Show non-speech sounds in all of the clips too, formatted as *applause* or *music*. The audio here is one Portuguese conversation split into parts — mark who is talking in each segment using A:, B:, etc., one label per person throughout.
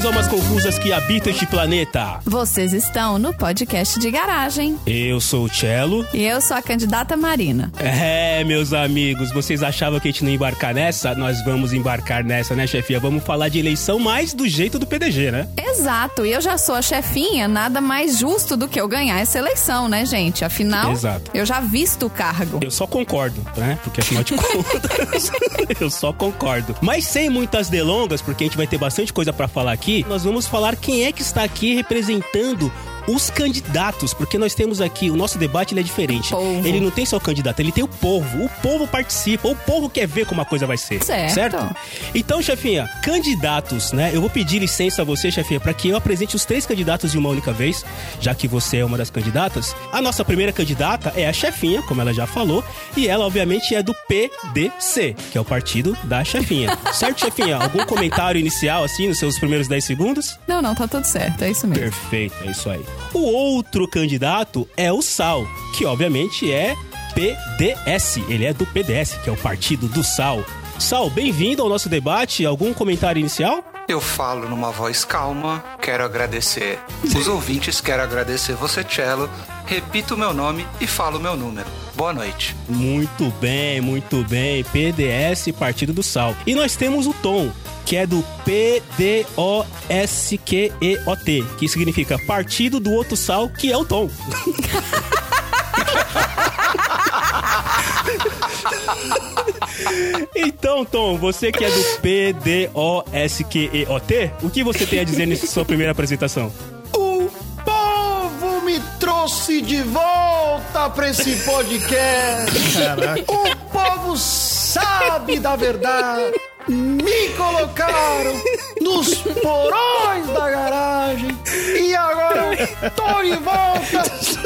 A: Saudações almas confusas que habitam este planeta.
B: Vocês estão no podcast de garagem.
A: Eu sou o Cello.
B: E eu sou a candidata Marina.
A: É, meus amigos, vocês achavam que a gente não ia embarcar nessa? Nós vamos embarcar nessa, né, chefia? Vamos falar de eleição mais do jeito do PDG, né?
B: Exato, e eu já sou a chefinha, nada mais justo do que eu ganhar essa eleição, né, gente? Afinal,
A: Exato.
B: eu já visto o cargo.
A: Eu só concordo, né? Porque afinal de *laughs* contas, eu só concordo. Mas sem muitas delongas, porque a gente vai ter bastante coisa para falar aqui, nós vamos falar quem é que está aqui representando os candidatos, porque nós temos aqui, o nosso debate ele é diferente.
B: Povo.
A: Ele não tem só o candidato, ele tem o povo. O povo participa, o povo quer ver como a coisa vai ser.
B: Certo.
A: Então, chefinha, candidatos, né? Eu vou pedir licença a você, chefinha, para que eu apresente os três candidatos de uma única vez, já que você é uma das candidatas. A nossa primeira candidata é a chefinha, como ela já falou, e ela, obviamente, é do PDC, que é o partido da chefinha. *laughs* certo, chefinha? Algum comentário inicial, assim, nos seus primeiros 10 segundos?
B: Não, não, tá tudo certo, é isso mesmo.
A: Perfeito, é isso aí. O outro candidato é o Sal, que obviamente é PDS. Ele é do PDS, que é o Partido do Sal. Sal, bem-vindo ao nosso debate. Algum comentário inicial?
C: Eu falo numa voz calma, quero agradecer os ouvintes, quero agradecer você, Cello. Repito o meu nome e falo o meu número. Boa noite.
A: Muito bem, muito bem. PDS, Partido do Sal. E nós temos o Tom, que é do P-D-O-S-Q-E-O-T, que significa Partido do Outro Sal, que é o Tom. *laughs* *laughs* Então, Tom, você que é do P-D-O-S-Q-E-O-T, o que você tem a dizer nessa sua primeira apresentação?
D: O povo me trouxe de volta pra esse podcast. O povo sabe da verdade. Me colocaram nos porões da garagem e agora eu tô de volta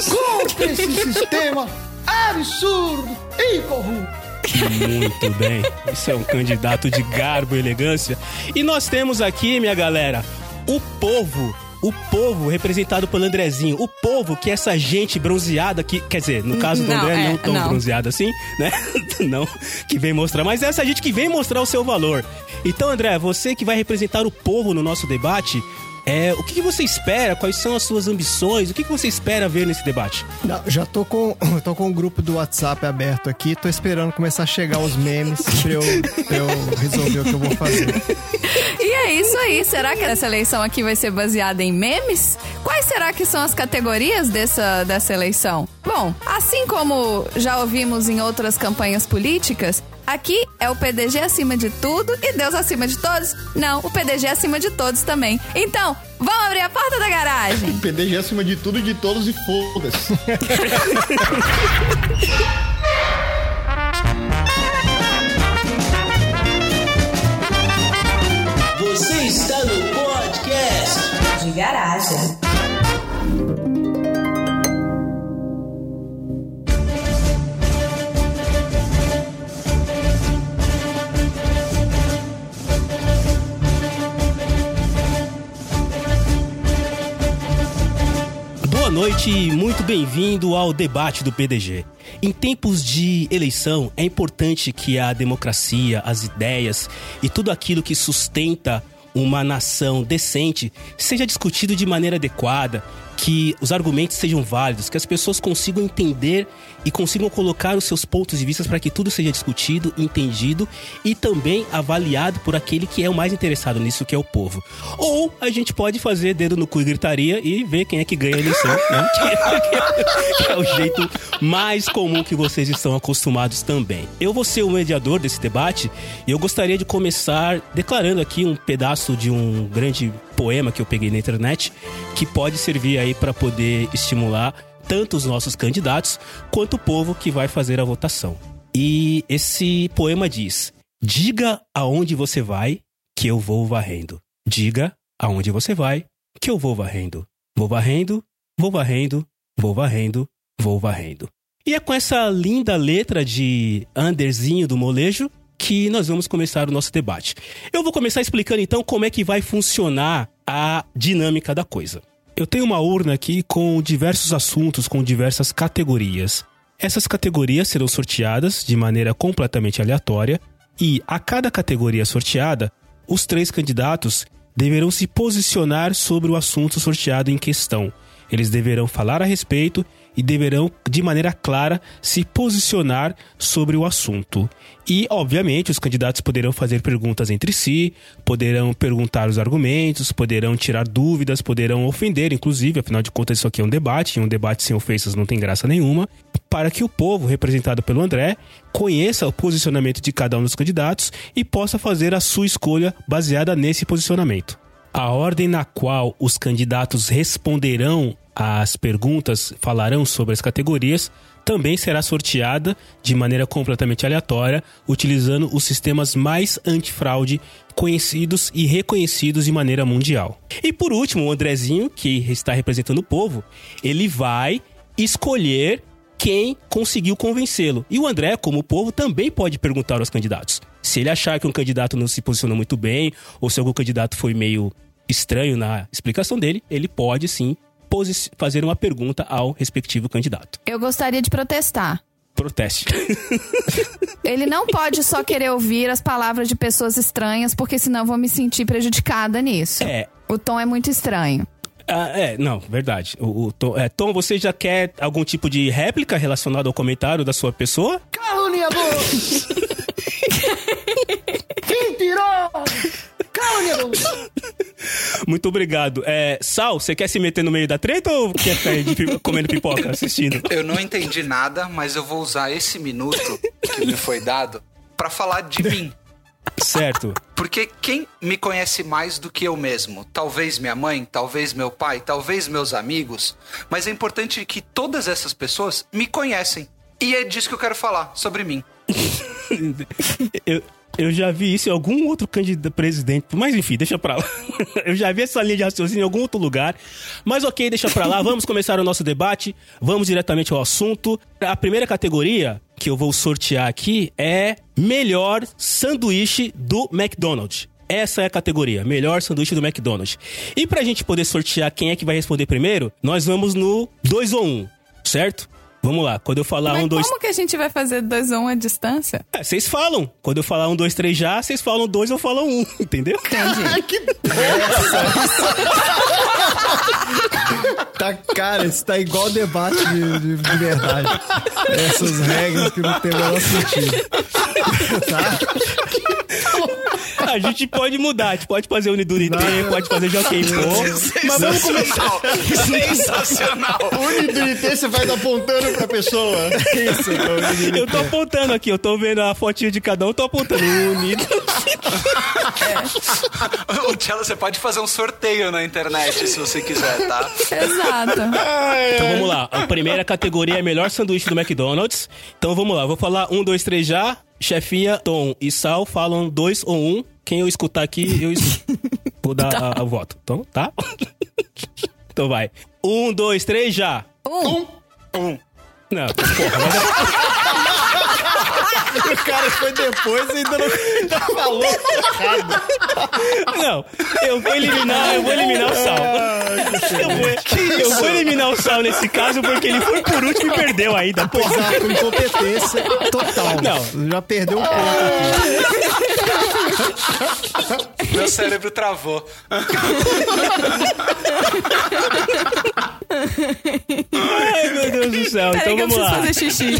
D: contra esse sistema absurdo e corrupto.
A: Muito bem. Isso é um candidato de garbo e elegância. E nós temos aqui, minha galera, o povo. O povo representado pelo Andrezinho. O povo que é essa gente bronzeada que. Quer dizer, no caso do
B: Não,
A: André,
B: é,
A: não tão
B: não.
A: bronzeada assim, né? *laughs* não, que vem mostrar. Mas é essa gente que vem mostrar o seu valor. Então, André, você que vai representar o povo no nosso debate. É, o que, que você espera? Quais são as suas ambições? O que, que você espera ver nesse debate?
D: Não, já tô com, *laughs* tô com o grupo do WhatsApp aberto aqui, tô esperando começar a chegar os memes pra eu, pra eu resolver o que eu vou fazer.
B: E é isso aí. Será que essa eleição aqui vai ser baseada em memes? Quais será que são as categorias dessa, dessa eleição? Bom, assim como já ouvimos em outras campanhas políticas, aqui é o PDG acima de tudo e Deus acima de todos? Não, o PDG acima de todos também. Então, vamos abrir a porta da garagem. *laughs*
D: PDG acima de tudo e de todos e foda-se.
E: Você está no podcast
F: de garagem.
A: Noite e muito bem-vindo ao debate do PDG. Em tempos de eleição, é importante que a democracia, as ideias e tudo aquilo que sustenta uma nação decente seja discutido de maneira adequada, que os argumentos sejam válidos, que as pessoas consigam entender e consigam colocar os seus pontos de vista para que tudo seja discutido, entendido e também avaliado por aquele que é o mais interessado nisso, que é o povo. Ou a gente pode fazer dedo no cu e gritaria e ver quem é que ganha a eleição, né? *laughs* que é o jeito mais comum que vocês estão acostumados também. Eu vou ser o mediador desse debate e eu gostaria de começar declarando aqui um pedaço de um grande poema que eu peguei na internet que pode servir aí para poder estimular tanto os nossos candidatos quanto o povo que vai fazer a votação. E esse poema diz: Diga aonde você vai, que eu vou varrendo. Diga aonde você vai, que eu vou varrendo. Vou varrendo, vou varrendo, vou varrendo, vou varrendo. E é com essa linda letra de Anderzinho do Molejo que nós vamos começar o nosso debate. Eu vou começar explicando então como é que vai funcionar a dinâmica da coisa. Eu tenho uma urna aqui com diversos assuntos, com diversas categorias. Essas categorias serão sorteadas de maneira completamente aleatória e a cada categoria sorteada, os três candidatos deverão se posicionar sobre o assunto sorteado em questão. Eles deverão falar a respeito e deverão, de maneira clara, se posicionar sobre o assunto. E, obviamente, os candidatos poderão fazer perguntas entre si, poderão perguntar os argumentos, poderão tirar dúvidas, poderão ofender, inclusive, afinal de contas, isso aqui é um debate, e um debate sem ofensas não tem graça nenhuma, para que o povo, representado pelo André, conheça o posicionamento de cada um dos candidatos e possa fazer a sua escolha baseada nesse posicionamento. A ordem na qual os candidatos responderão às perguntas, falarão sobre as categorias, também será sorteada de maneira completamente aleatória, utilizando os sistemas mais antifraude conhecidos e reconhecidos de maneira mundial. E por último, o Andrezinho, que está representando o povo, ele vai escolher quem conseguiu convencê-lo. E o André, como o povo, também pode perguntar aos candidatos. Se ele achar que um candidato não se posicionou muito bem, ou se algum candidato foi meio estranho na explicação dele, ele pode sim fazer uma pergunta ao respectivo candidato.
B: Eu gostaria de protestar.
A: Proteste. *laughs*
B: Ele não pode só querer ouvir as palavras de pessoas estranhas, porque senão eu vou me sentir prejudicada nisso.
A: É.
B: O tom é muito estranho.
A: Ah, é, não, verdade. O, o Tom, é, Tom, você já quer algum tipo de réplica relacionada ao comentário da sua pessoa?
D: Caluniador! *laughs* Quem tirou? Caluniador!
A: Muito obrigado. É, Sal, você quer se meter no meio da treta ou quer ficar de comendo pipoca, assistindo?
C: Eu não entendi nada, mas eu vou usar esse minuto que me foi dado pra falar de mim.
A: Certo.
C: Porque quem me conhece mais do que eu mesmo? Talvez minha mãe, talvez meu pai, talvez meus amigos. Mas é importante que todas essas pessoas me conhecem. E é disso que eu quero falar, sobre mim.
A: Eu, eu já vi isso em algum outro candidato presidente. Mas enfim, deixa pra lá. *laughs* Eu já vi essa linha de raciocínio em algum outro lugar. Mas ok, deixa pra lá. Vamos começar o nosso debate. Vamos diretamente ao assunto. A primeira categoria que eu vou sortear aqui é melhor sanduíche do McDonald's. Essa é a categoria, melhor sanduíche do McDonald's. E pra gente poder sortear quem é que vai responder primeiro, nós vamos no 2 ou 1, um, certo? Vamos lá, quando eu falar
B: Mas
A: um, dois,
B: como que a gente vai fazer dois ou um à distância?
A: é, vocês falam. Quando eu falar um, dois, três já, vocês falam dois, eu falo um, *laughs* entendeu?
B: Entendi.
D: Tá, cara, isso tá igual debate de, de- de verdade. Essas regras que não tem o menor sentido. *laughs* Tá?
A: A gente pode mudar, a gente pode fazer Unidurité,
D: Não.
A: pode fazer Joaquim Pô. Mas vamos começar.
C: Sensacional!
G: Unidurité, você vai apontando pra pessoa.
D: Isso, eu-
A: Eu tô apontando aqui, eu tô vendo a fotinha de cada um, eu tô apontando. Unido.
C: Ô, Tchela, você pode fazer um sorteio na internet se você quiser, tá?
B: Exato.
A: Então vamos lá. A primeira categoria é melhor sanduíche do McDonald's. Então vamos lá, eu vou falar um, dois, três já. Chefinha, Tom e Sal falam dois ou um. Quem eu escutar aqui, eu es- *laughs* vou dar a- a- o voto. Então, tá? *laughs* Então vai. Um, dois, três, já.
B: Um.
C: Um.
A: Não, porra, mas é- *laughs* *laughs*
D: O cara foi depois e ainda não ainda falou.
A: Não, eu vou eliminar, eu vou eliminar o Sal. Eu vou, eu vou eliminar o Sal nesse caso porque ele foi por último e perdeu ainda. Porra.
D: Exato, incompetência total.
A: Não.
D: Já perdeu um ponto aqui.
C: Meu cérebro travou. *laughs*
A: Ai, meu Deus do céu.
B: Peraí
A: Então vamos lá.
B: fazer xixi.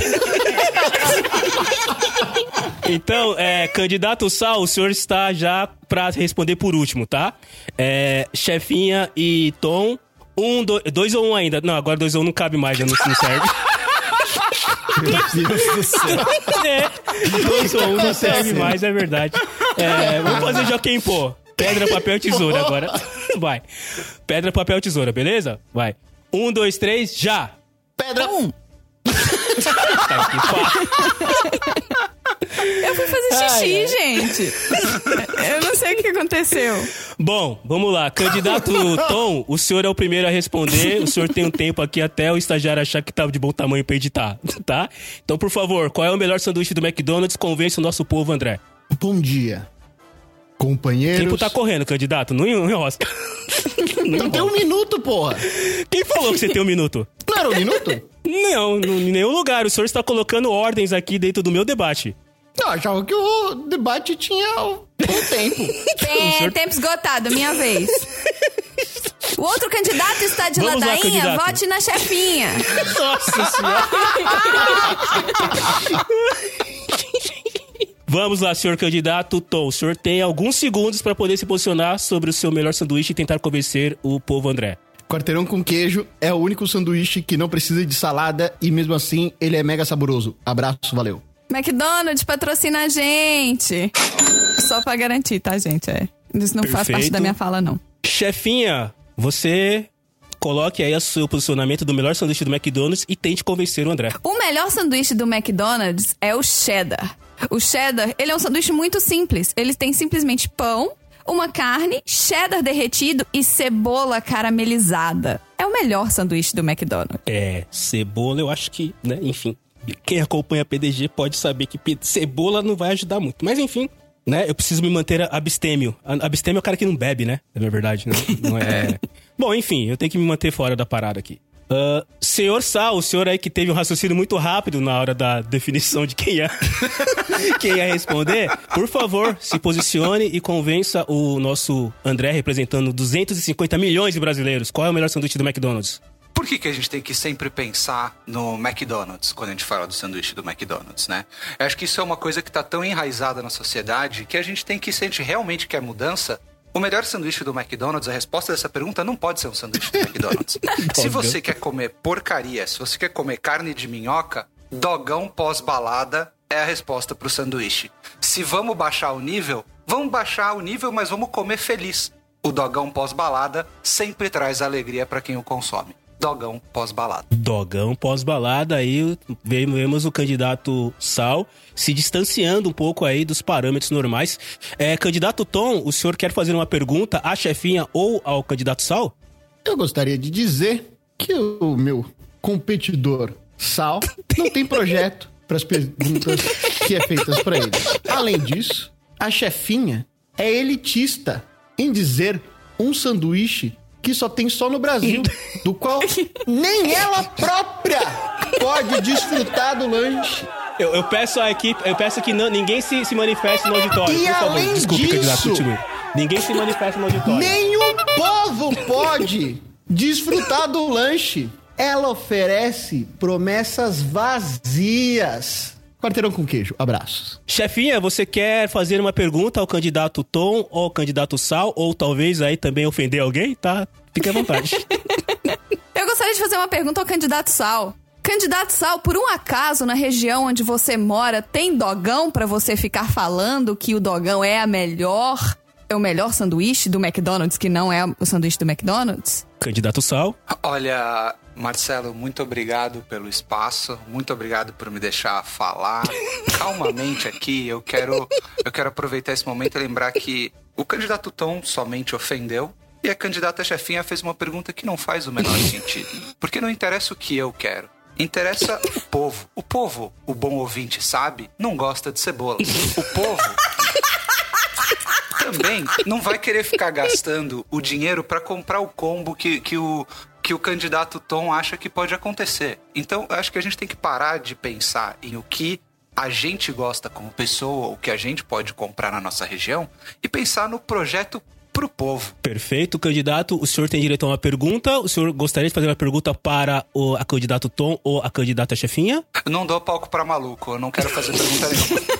A: Então, é, candidato Sal, o senhor está já pra responder por último, tá? É, chefinha e Tom. Um, dois, dois ou um ainda? Não, agora dois ou um não cabe mais, já não, não serve.
D: Meu Deus do céu. *laughs*
A: É, dois ou um não serve mais, é verdade. É, vamos fazer Joaquim Pô. Pedra, papel, tesoura agora. Vai. Pedra, papel, tesoura, beleza? Vai. Um, dois, três, já!
G: Pedra.
B: Um. *laughs* Eu fui fazer xixi,
A: Ai, ai.
B: gente. Eu não sei o que aconteceu.
A: Bom, vamos lá. Candidato Tom, o senhor é o primeiro a responder. O senhor tem um tempo aqui até o estagiário achar que tá de bom tamanho pra editar, *laughs* tá? Então, por favor, qual é o melhor sanduíche do McDonald's? Convence o nosso povo, André.
G: Bom dia, companheiros.
A: tempo tá correndo, candidato. Não enrosca. *laughs*
G: Não tem um minuto, porra.
A: Quem falou que você tem um minuto?
G: Não era um minuto?
A: Não, não, em nenhum lugar. O senhor está colocando ordens aqui dentro do meu debate.
G: Não, achava que o debate tinha um tempo. *laughs*
B: Tem, tempo esgotado, minha vez. O outro candidato está de
A: Vamos lá,
B: ladainha,
A: candidato.
B: vote na chefinha.
A: Nossa senhora. *laughs* Vamos lá, senhor candidato Tom. O senhor tem alguns segundos para poder se posicionar sobre o seu melhor sanduíche e tentar convencer o povo André.
G: Quarteirão com queijo é o único sanduíche que não precisa de salada e mesmo assim ele é mega saboroso. Abraço, valeu.
B: McDonald's patrocina a gente. Só pra garantir, tá, gente? É. Isso não faz parte
A: Perfeito.
B: da minha fala, não.
A: Chefinha, você coloque aí o seu posicionamento do melhor sanduíche do McDonald's e tente convencer o André.
B: O melhor sanduíche do McDonald's é o cheddar. O cheddar, ele é um sanduíche muito simples. Ele tem simplesmente pão, uma carne, cheddar derretido e cebola caramelizada. É o melhor sanduíche do McDonald's.
A: É, cebola, eu acho que, né, enfim. Quem acompanha a PDG pode saber que cebola não vai ajudar muito. Mas enfim, né, eu preciso me manter abstêmio. A- Abstêmio é o cara que não bebe, né? É verdade, né? Não é. *laughs* Bom, enfim, eu tenho que me manter fora da parada aqui. Ah, senhor Sal, o senhor aí que teve um raciocínio muito rápido na hora da definição de quem ia, *laughs* quem ia responder, por favor, se posicione e convença o nosso André, representando 250 milhões de brasileiros. Qual é o melhor sanduíche do McDonald's?
C: Por que, que a gente tem que sempre pensar no McDonald's quando a gente fala do sanduíche do McDonald's, né? Eu acho que isso é uma coisa que tá tão enraizada na sociedade que a gente tem que, se a gente realmente quer mudança, o melhor sanduíche do McDonald's, a resposta dessa pergunta não pode ser um sanduíche do McDonald's. *laughs* se você quer comer porcaria, se você quer comer carne de minhoca, dogão pós-balada é a resposta pro sanduíche. Se vamos baixar o nível, vamos baixar o nível, mas vamos comer feliz. O dogão pós-balada sempre traz alegria pra quem o consome. Dogão pós-balada.
A: Dogão pós-balada, aí vemos o candidato Sal se distanciando um pouco aí dos parâmetros normais. É, candidato Tom, o senhor quer fazer uma pergunta à chefinha ou ao candidato Sal?
G: Eu gostaria de dizer que o meu competidor Sal não tem projeto para as perguntas que é feitas para ele. Além disso, a chefinha é elitista em dizer um sanduíche que só tem só no Brasil, do qual nem *laughs* ela própria pode desfrutar do lanche.
A: Eu, eu peço à equipe, eu peço que não- ninguém se, se manifeste no auditório,
G: E
A: por favor.
G: além
A: Desculpe,
G: disso-
A: candidato, continue. Ninguém se manifeste no auditório.
G: Nem o povo pode desfrutar do lanche. Ela oferece promessas vazias. Quarteirão com queijo. Abraços.
A: Chefinha, você quer fazer uma pergunta ao candidato Tom ou ao candidato Sal, ou talvez aí também ofender alguém? Tá? Fique à vontade. *laughs*
B: Eu gostaria de fazer uma pergunta ao candidato Sal. Candidato Sal, por um acaso na região onde você mora tem dogão pra você ficar falando que o dogão é a melhor, é o melhor sanduíche do McDonald's que não é o sanduíche do McDonald's?
A: candidato Sal.
C: Olha, Marcelo, muito obrigado pelo espaço, muito obrigado por me deixar falar *laughs* calmamente aqui. Eu quero, eu quero aproveitar esse momento e lembrar que o candidato Tom somente ofendeu e a candidata chefinha fez uma pergunta que não faz o menor *laughs* sentido. Porque não interessa o que eu quero. Interessa o povo. O povo, o bom ouvinte sabe, não gosta de cebola. O povo também não vai querer ficar gastando o dinheiro para comprar o combo que, que, o, que o candidato Tom acha que pode acontecer. Então, acho que a gente tem que parar de pensar em o que a gente gosta como pessoa, o que a gente pode comprar na nossa região, e pensar no projeto pro povo.
A: Perfeito, candidato. O senhor tem direito a uma pergunta. O senhor gostaria de fazer uma pergunta para o a candidato Tom ou a candidata chefinha?
C: Eu não dou palco pra maluco, eu não quero fazer pergunta nenhuma. *laughs*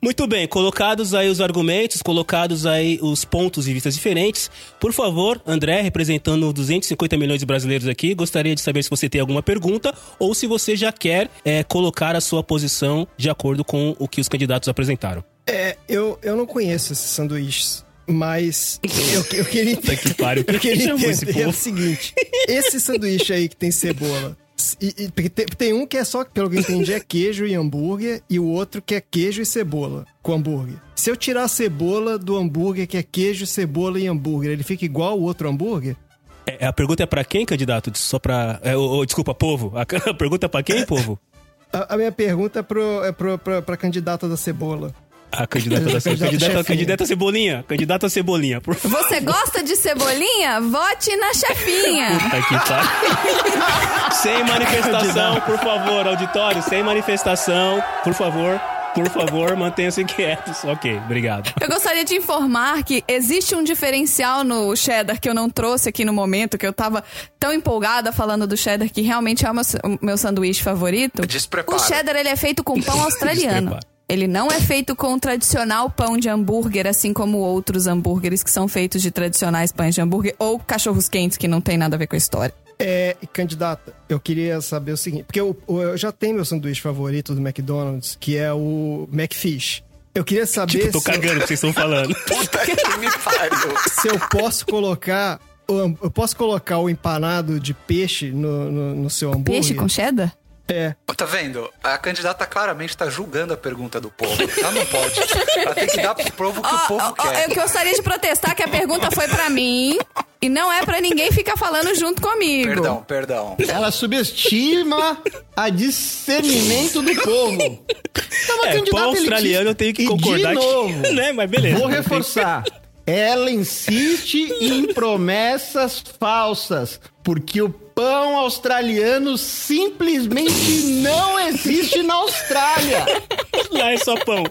A: Muito bem, colocados aí os argumentos, colocados aí os pontos de vistas diferentes. Por favor, André, representando 250 milhões de brasileiros aqui, gostaria de saber se você tem alguma pergunta ou se você já quer é, colocar a sua posição de acordo com o que os candidatos apresentaram.
D: É, eu, eu não conheço esses sanduíches, mas eu, eu queria,
A: que pariu.
D: eu queria entender o seguinte: esse sanduíche aí que tem cebola. E, e- tem, tem um que é só, pelo que eu entendi, é queijo e hambúrguer, e o outro que é queijo e cebola com hambúrguer. Se eu tirar a cebola do hambúrguer, que é queijo, cebola e hambúrguer, ele fica igual o outro hambúrguer?
A: É, a pergunta é pra quem, candidato? Só pra. É, desculpa, povo. A, *laughs* a pergunta é pra quem, povo?
D: A, a minha pergunta é, pro, é pro, pra, pra candidata da cebola.
A: A candidata da *laughs* candidata, candidata Cebolinha. Candidata Cebolinha. Por favor.
B: Você gosta de cebolinha? Vote na chefinha.
A: Puta que pariu. Sem manifestação, por favor, auditório. Sem manifestação, por favor. Por favor, mantenham-se quietos. Ok, obrigado.
B: Eu gostaria de informar que existe um diferencial no cheddar que eu não trouxe aqui no momento, que eu tava tão empolgada falando do cheddar que realmente é o meu, o meu sanduíche favorito.
C: Desprepara.
B: O cheddar ele é feito com pão australiano.
A: Desprepara.
B: Ele não é feito com o tradicional pão de hambúrguer, assim como outros hambúrgueres que são feitos de tradicionais pães de hambúrguer ou cachorros quentes, que não tem nada a ver com a história.
D: É, candidata, eu queria saber o seguinte, porque eu, eu já tenho meu sanduíche favorito do McDonald's, que é o McFish. Eu queria saber
A: Tipo, tô
D: se,
A: cagando o que vocês estão falando. *laughs*
C: Puta que me pariu.
D: se eu posso colocar. Eu posso colocar o empanado de peixe no, no, no seu hambúrguer?
B: Peixe com cheddar?
D: É.
C: Tá vendo? A candidata claramente tá julgando a pergunta do povo. Ela não pode. Ela tem que dar pro povo que o povo
B: ó,
C: quer.
B: eu gostaria de protestar que a pergunta foi pra mim e não é pra ninguém ficar falando junto comigo.
C: Perdão, perdão.
G: Ela subestima a discernimento do povo. Então, a
A: É,
G: candidata
A: australiano eu tenho que
G: E
A: concordar
G: de
A: que-
G: novo, *laughs*
A: né, mas beleza.
G: Vou reforçar. Ela insiste em promessas falsas, porque o pão australiano simplesmente não existe na Austrália.
A: Lá é só pão.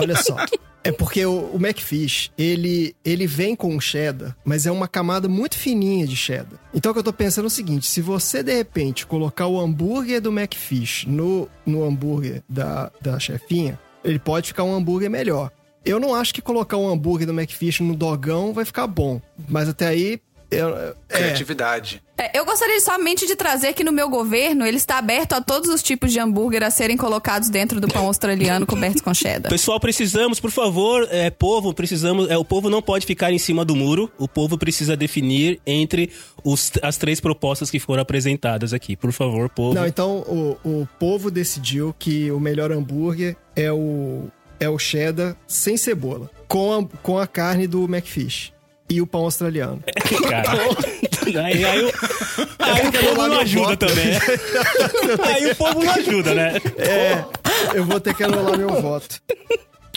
D: Olha só. É porque o, o McFish, ele, ele vem com cheddar, mas é uma camada muito fininha de cheddar. Então o que eu tô pensando é o seguinte: se você de repente colocar o hambúrguer do McFish no, no hambúrguer da, da chefinha, ele pode ficar um hambúrguer melhor. Eu não acho que colocar um hambúrguer do McFish no dogão vai ficar bom. Mas até aí. Eu, é,
C: Criatividade.
B: É, eu gostaria somente de trazer que no meu governo ele está aberto a todos os tipos de hambúrguer a serem colocados dentro do pão australiano cobertos com cheddar.
A: Pessoal, precisamos, por favor, é, povo, precisamos. É, o povo não pode ficar em cima do muro. O povo precisa definir entre os- as três propostas que foram apresentadas aqui. Por favor, povo.
D: Não, então o, o povo decidiu que o melhor hambúrguer é o, é o cheddar sem cebola, com a, com a carne do McFish e o pão australiano.
A: Cara. *laughs* aí, aí, o, aí o povo não ajuda também. né? *laughs* aí o povo não ajuda, né?
D: É, eu vou ter que anular meu voto.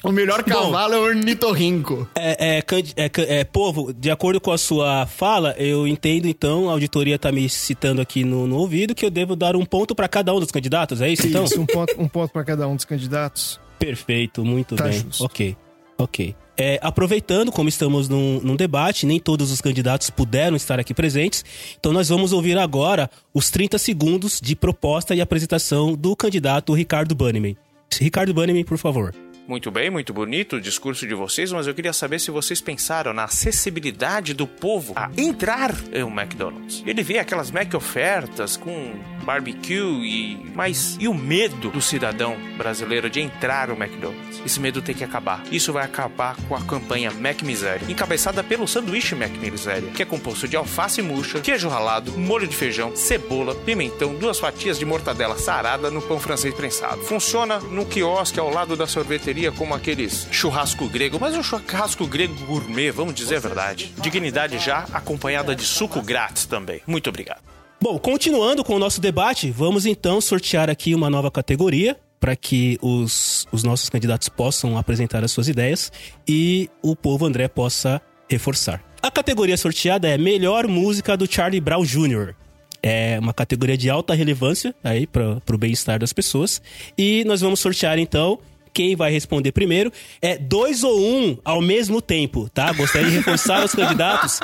G: O melhor cavalo é o ornitorrinco.
A: É, é, é, é, povo, de acordo com a sua fala, eu entendo então, a auditoria tá me citando aqui no, no ouvido, que eu devo dar um ponto pra cada um dos candidatos, é isso então?
D: Isso, um ponto, um ponto para cada um dos candidatos.
A: Perfeito, muito
D: Tá
A: bem.
D: justo.
A: Ok, ok. É, aproveitando, como estamos num, num debate, nem todos os candidatos puderam estar aqui presentes, então nós vamos ouvir agora os 30 segundos de proposta e apresentação do candidato Ricardo Bannerman. Ricardo Bannerman, por favor.
H: Muito bem, muito bonito o discurso de vocês, mas eu queria saber se vocês pensaram na acessibilidade do povo a entrar em um McDonald's. Ele vê aquelas Mac ofertas com barbecue e mas e o medo do cidadão brasileiro de entrar no McDonald's? Esse medo tem que acabar. Isso vai acabar com a campanha Mac Miséria, encabeçada pelo sanduíche Mac Miséria, que é composto de alface murcha, queijo ralado, molho de feijão, cebola, pimentão, duas fatias de mortadela sarada no pão francês prensado. Funciona no quiosque ao lado da sorveteria como aqueles churrasco grego, mas um churrasco grego gourmet, vamos dizer a verdade. Dignidade já acompanhada de suco grátis também. Muito obrigado.
A: Bom, continuando com o nosso debate, vamos então sortear aqui uma nova categoria para que os, os nossos candidatos possam apresentar as suas ideias e o povo André possa reforçar. A categoria sorteada é Melhor Música do Charlie Brown Jr. É uma categoria de alta relevância aí para o bem-estar das pessoas. E nós vamos sortear então quem vai responder primeiro é dois ou um ao mesmo tempo, tá? Gostaria de reforçar aos candidatos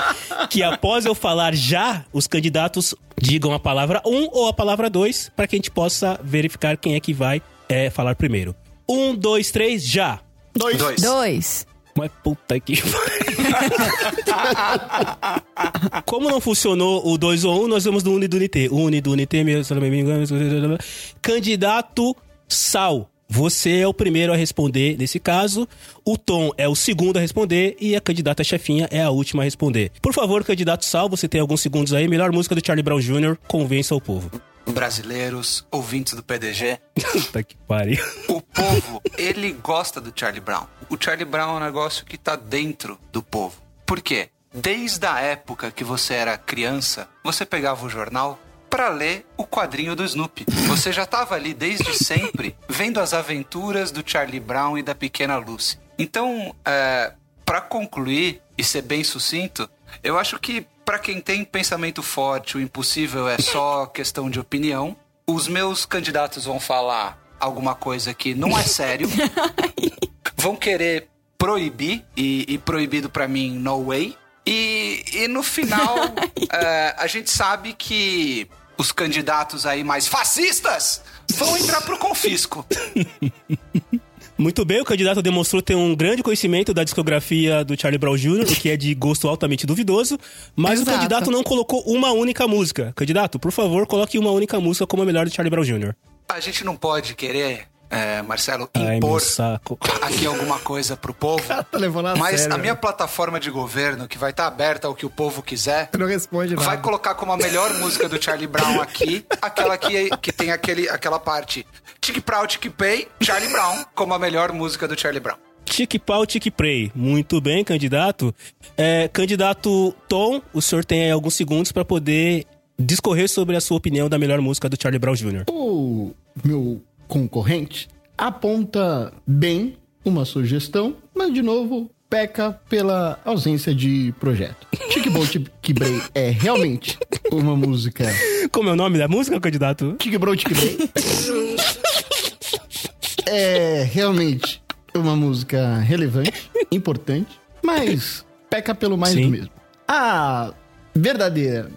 A: que após eu falar já, os candidatos digam a palavra um ou a palavra dois para que a gente possa verificar quem é que vai é, falar primeiro. Um, dois, três, já!
G: Dois.
C: Dois.
B: Dois.
A: Mas puta que. *laughs* Como não funcionou o 2 ou 1, um, nós vamos do Uni do Unité. Uni do Unité, meu- Candidato Sal. Você é o primeiro a responder nesse caso. O Tom é o segundo a responder. E a candidata chefinha é a última a responder. Por favor, candidato Sal, você tem alguns segundos aí. Melhor música do Charlie Brown Jr. Convença o povo.
C: Brasileiros, ouvintes do PDG, *laughs*
A: Puta que pariu.
C: o povo, ele gosta do Charlie Brown. O Charlie Brown é um negócio que tá dentro do povo. Por quê? Desde a época que você era criança, você pegava o jornal para ler o quadrinho do Snoopy. Você já tava ali desde sempre vendo as aventuras do Charlie Brown e da pequena Lucy. Então, é, para concluir e ser bem sucinto, eu acho que para quem tem pensamento forte, o impossível é só questão de opinião. Os meus candidatos vão falar alguma coisa que não é sério. *laughs* vão querer proibir, e, e proibido pra mim, no way. E, e no final, *laughs* é, a gente sabe que os candidatos aí mais fascistas vão entrar pro confisco. *laughs*
A: Muito bem, o candidato demonstrou ter um grande conhecimento da discografia do Charlie Brown Jr., o que é de gosto altamente duvidoso, mas
B: Exato.
A: o candidato não colocou uma única música. Candidato, por favor, coloque uma única música como a melhor do Charlie Brown Jr.
C: A gente não pode querer, é, Marcelo,
A: Ai,
C: impor
A: saco.
C: aqui alguma coisa pro povo. *laughs*
D: Tá levando a
C: Mas
D: sério.
C: a minha plataforma de governo, que vai estar aberta ao que o povo quiser,
D: Não responde nada.
C: vai colocar como a melhor *laughs* música do Charlie Brown aqui, aquela que, que tem aquele, aquela parte Tic Proud, Tic Pay, Charlie Brown, como a melhor música do Charlie Brown.
A: Tique pau, tique prey. Muito bem, candidato. É, candidato Tom, o senhor tem aí alguns segundos para poder discorrer sobre a sua opinião da melhor música do Charlie Brown Jr.
G: O meu concorrente aponta bem uma sugestão, mas de novo peca pela ausência de projeto. Tique Bom Tique Brei é realmente uma música.
A: Como é o nome da música, candidato?
G: Tique Bro Tique Brei é realmente uma música relevante, importante, mas peca pelo mais
A: Sim.
G: do mesmo. A verdadeira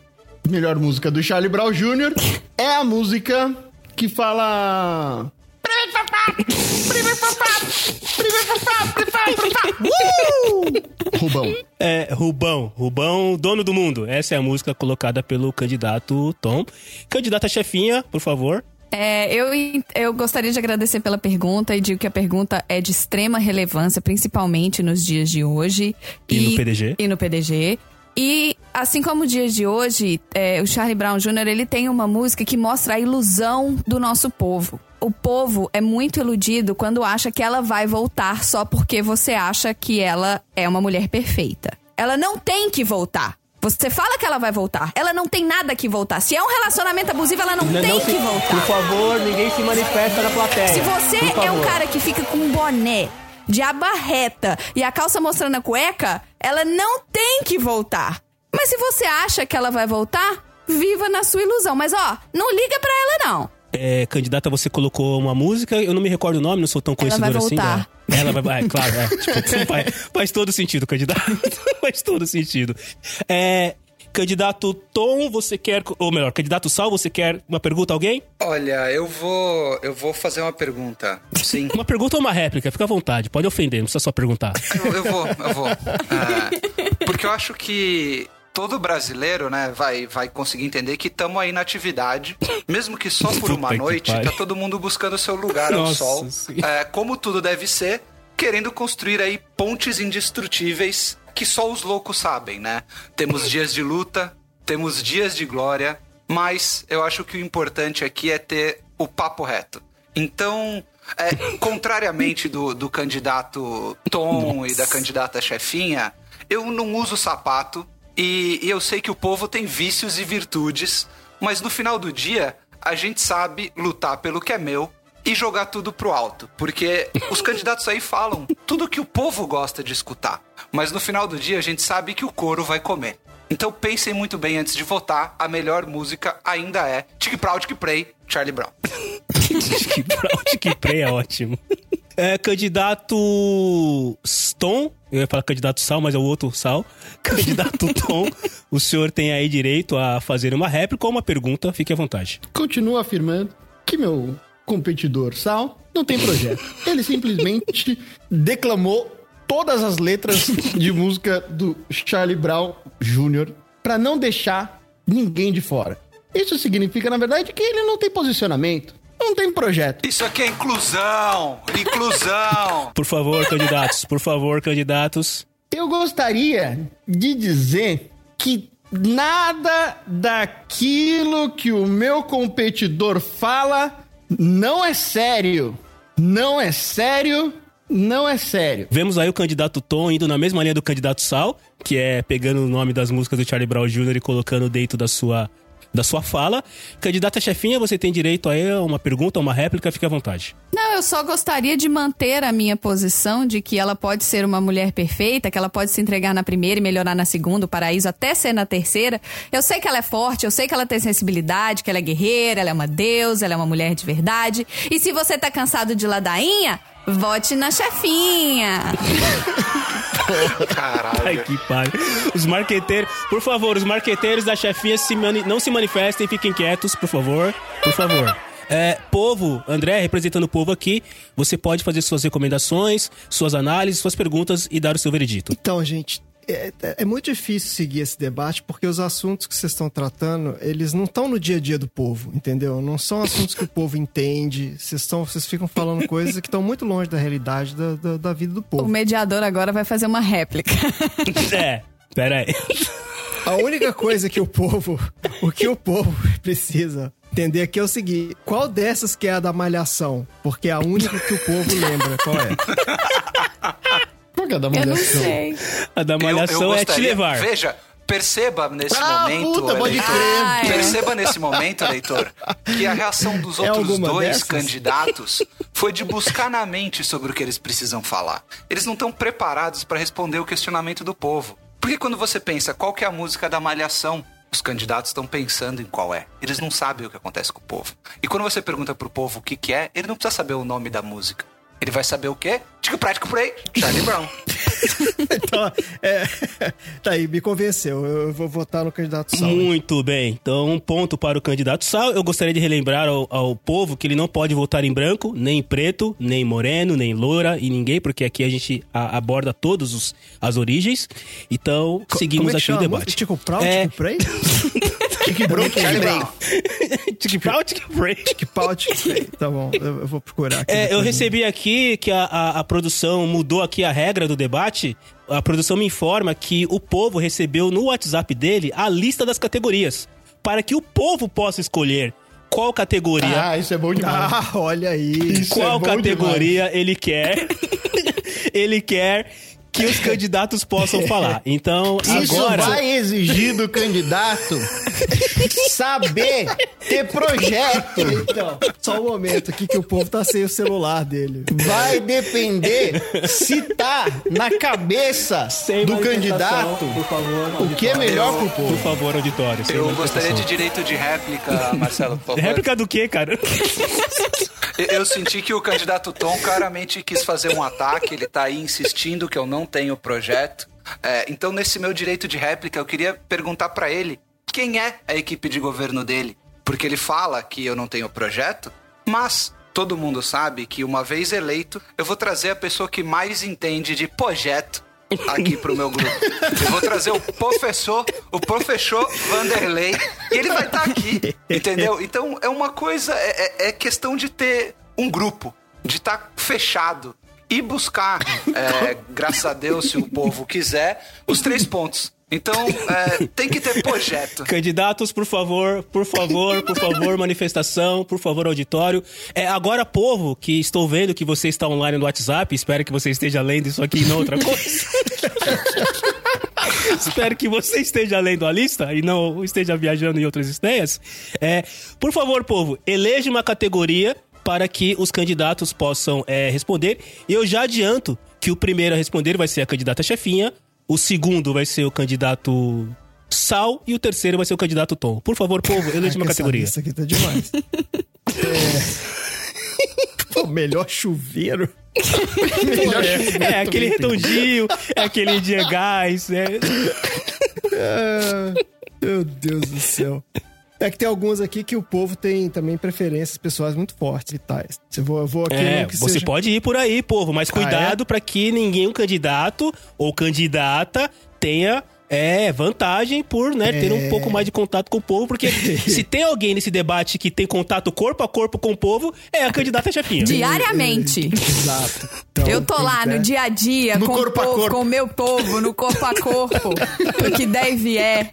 G: melhor música do Charlie Brown Jr. é a música que fala. Uh! Rubão.
A: É Rubão. Rubão, dono do mundo. Essa é a música colocada pelo candidato Tom. Candidata chefinha, por favor.
B: É, eu, eu gostaria de agradecer pela pergunta e digo que a pergunta é de extrema relevância, principalmente nos dias de hoje.
A: E no PDG.
B: E no PDG. E assim como os dias de hoje, é, o Charlie Brown Jr. ele tem uma música que mostra a ilusão do nosso povo. O povo é muito iludido quando acha que ela vai voltar só porque você acha que ela é uma mulher perfeita. Ela não tem que voltar. Você fala que ela vai voltar. Ela não tem nada que voltar. Se é um relacionamento abusivo, ela não, tem que voltar.
A: favor, ninguém se manifesta na plateia.
B: Se você é um cara que fica com um boné de aba reta e a calça mostrando a cueca, ela não tem que voltar. Mas se você acha que ela vai voltar, viva na sua ilusão. Mas ó, não liga pra ela não.
A: É, candidata, você colocou uma música, eu não me recordo o nome, não sou tão conhecedor
B: vai
A: assim.
B: voltar.
A: da- Ela vai. vai claro, é. Tipo, *laughs* faz, faz todo sentido, candidato. *laughs* faz todo sentido. É, candidato Tom, você quer. Ou melhor, candidato Sal, você quer uma pergunta a alguém?
C: Olha, eu vou, eu vou fazer uma pergunta. Sim. *laughs*
A: Uma pergunta ou uma réplica? Fica à vontade, pode ofender, não precisa só perguntar.
C: Eu, eu vou, eu vou. É, *laughs* porque eu acho que todo brasileiro, né, vai, vai conseguir entender que estamos aí na atividade. Mesmo que só por uma noite, tá todo mundo buscando seu lugar ao
A: Nossa
C: sol. É, como tudo deve ser, querendo construir aí pontes indestrutíveis que só os loucos sabem, né? Temos dias de luta, temos dias de glória, mas eu acho que o importante aqui é ter o papo reto. Então, é, *laughs* contrariamente do, do candidato Tom e da candidata chefinha, eu não uso sapato e, e eu sei que o povo tem vícios e virtudes, mas no final do dia a gente sabe lutar pelo que é meu e jogar tudo pro alto, porque os candidatos aí falam tudo que o povo gosta de escutar, mas no final do dia a gente sabe que o couro vai comer. Então pensem muito bem antes de votar, a melhor música ainda é Tic Proud Tic Pray, Charlie Brown. *laughs*
A: que Proud que Prey é ótimo. É, candidato Tom, eu ia falar candidato Sal, mas é o outro Sal. *laughs* Candidato Tom, o senhor tem aí direito a fazer uma réplica ou uma pergunta, fique à vontade.
G: Continuo afirmando que meu competidor Sal não tem projeto. Ele simplesmente declamou todas as letras de música do Charlie Brown Jr. para não deixar ninguém de fora. Isso significa, na verdade, que ele não tem posicionamento, não tem projeto.
C: Isso aqui é inclusão! Inclusão! *laughs*
A: Por favor, candidatos, por favor, candidatos.
G: Eu gostaria de dizer que nada daquilo que o meu competidor fala não é sério. Não é sério, não é sério.
A: Vemos aí o candidato Tom indo na mesma linha do candidato Sal, que é pegando o nome das músicas do Charlie Brown Jr. e colocando dentro da sua da sua fala. Candidata chefinha, você tem direito a uma pergunta, uma réplica, fique à vontade.
B: Não, eu só gostaria de manter a minha posição de que ela pode ser uma mulher perfeita, que ela pode se entregar na primeira e melhorar na segunda, o paraíso até ser na terceira. Eu sei que ela é forte, eu sei que ela tem sensibilidade, que ela é guerreira, ela é uma deusa, ela é uma mulher de verdade. E se você tá cansado de ladainha, vote na chefinha. *laughs* *laughs*
C: Caralho.
A: Ai, que pariu. Os marqueteiros, por favor, os marqueteiros da chefinha se mani- não se manifestem, fiquem quietos, por favor. Por favor. É, povo, André, representando o povo aqui, você pode fazer suas recomendações, suas análises, suas perguntas e dar o seu veredito.
D: Então, gente, é, é muito difícil seguir esse debate porque os assuntos que vocês estão tratando, eles não estão no dia a dia do povo, entendeu? Não são assuntos que o povo *laughs* entende. Vocês, estão, vocês ficam falando coisas que estão muito longe da realidade da, da, da vida do
B: O
D: povo.
B: mediador agora vai fazer uma réplica. *laughs*
A: É, pera aí.
D: A única coisa que o povo, o que o povo *laughs* precisa entender aqui é o seguinte: qual dessas que é a da malhação? Porque é a única que o povo lembra. Qual é?
G: Que é da
B: Eu não
G: malhação?
B: sei.
A: A da
C: Eu- eu
A: malhação é te levar.
C: Veja, perceba nesse
G: Ah,
C: momento,
G: puta, pode
C: eleitor,
G: crer.
B: Ah, é.
C: perceba nesse momento, leitor, que a reação dos
D: É
C: outros dois
D: dessas?
C: candidatos foi de buscar na mente sobre o que eles precisam falar. Eles não estão preparados para responder o questionamento do povo. Porque quando você pensa qual que é a música da malhação, os candidatos estão pensando em qual é. Eles não sabem o que acontece com o povo. E quando você pergunta pro povo o que que é, ele não precisa saber o nome da música. Ele vai saber o quê? Tico prático por aí, Charlie Brown. *laughs*
D: Então, é, tá aí, me convenceu. Eu vou votar no candidato Sal.
A: Muito bem. Então, um ponto para o candidato Sal. Eu gostaria de relembrar ao, ao povo que ele não pode votar em branco, nem em preto, nem em moreno, nem em loura e ninguém, porque aqui a gente a- aborda todos os, as origens. Então, seguimos
D: Como é
A: aqui o
D: chama a
A: debate.
D: música? Tico Prau,
A: É,
D: Tico Prey? *laughs*
G: Que bronca,
C: Charlie
G: Andrei.
C: Brown.
A: Prau, tic Prey.
D: Tico Pau, Tico Prey. Tá bom, eu, eu vou procurar aqui.
A: É, eu recebi aqui que a, a, a produção mudou aqui a regra do debate. A produção me informa que o povo recebeu no WhatsApp dele a lista das categorias. Para que o povo possa escolher qual categoria,
G: Ah, isso é bom demais.
D: Ah, olha aí.
G: Isso
A: qual
G: é bom
A: categoria ele quer. *laughs* ele quer que os candidatos possam *laughs* falar. Então,
G: Isso
A: agora.
G: vai exigir do candidato saber ter projeto.
D: Então, só um momento aqui que o povo tá sem o celular dele.
G: Vai depender se tá na cabeça do candidato
A: Por favor,
G: o que é melhor pro
A: Por
G: povo.
A: favor, auditório. sem
C: Eu gostaria de direito de réplica, Marcelo, por favor.
A: Réplica do quê, cara?
C: Eu- Eu senti que o candidato Tom claramente quis fazer um ataque, ele tá aí insistindo que eu não tenho projeto. É, então, nesse meu direito de réplica, eu queria perguntar pra ele quem é a equipe de governo dele. Porque ele fala que eu não tenho projeto, mas todo mundo sabe que uma vez eleito, eu vou trazer a pessoa que mais entende de projeto aqui pro meu grupo. Eu vou trazer o professor, o professor Vanderlei, e ele vai estar aqui, entendeu? Então é uma coisa, é, é- é questão de ter um grupo, de estar fechado e buscar, *laughs* é, graças a Deus, se o povo quiser, os três pontos. Então é, tem que ter projeto.
A: Candidatos, por favor, por favor, por favor, manifestação, por favor, auditório. É, agora, povo, que estou vendo que você está online no WhatsApp, espero que você esteja lendo isso aqui e não outra coisa. *laughs* espero que você esteja lendo a lista e não esteja viajando em outras ideias. É, por favor, povo, eleja uma categoria para que os candidatos possam é, responder. E eu já adianto que o primeiro a responder vai ser a candidata chefinha, o segundo vai ser o candidato Sal e o terceiro vai ser o candidato Tom. Por favor, povo, *laughs* eleja uma
D: Caraca,
A: categoria.
D: Isso aqui tá demais. é... *laughs* Pô, melhor chuveiro.
G: Melhor
A: É,
G: chuveiro
A: é aquele
G: também.
A: retondinho, é aquele dia gás, é... *laughs*
D: Ah, meu Deus do céu. É que tem alguns aqui que o povo tem também preferências pessoais muito fortes e tais. Eu vou, eu vou aqui
A: É,
D: que
A: você
D: seja...
A: pode ir por aí, povo, mas cuidado
D: é?
A: pra que ninguém, um candidato ou candidata, tenha é, vantagem por né, ter um
D: É.
A: pouco mais de contato com o povo, porque *laughs* se tem alguém nesse debate que tem contato corpo a corpo com o povo, é a candidata chefinha. *laughs*
B: Diariamente. *laughs*
D: Exato. Então,
B: Eu tô lá no dia a dia,
G: No
B: com o povo, com o meu povo, no corpo a corpo, o que deve é.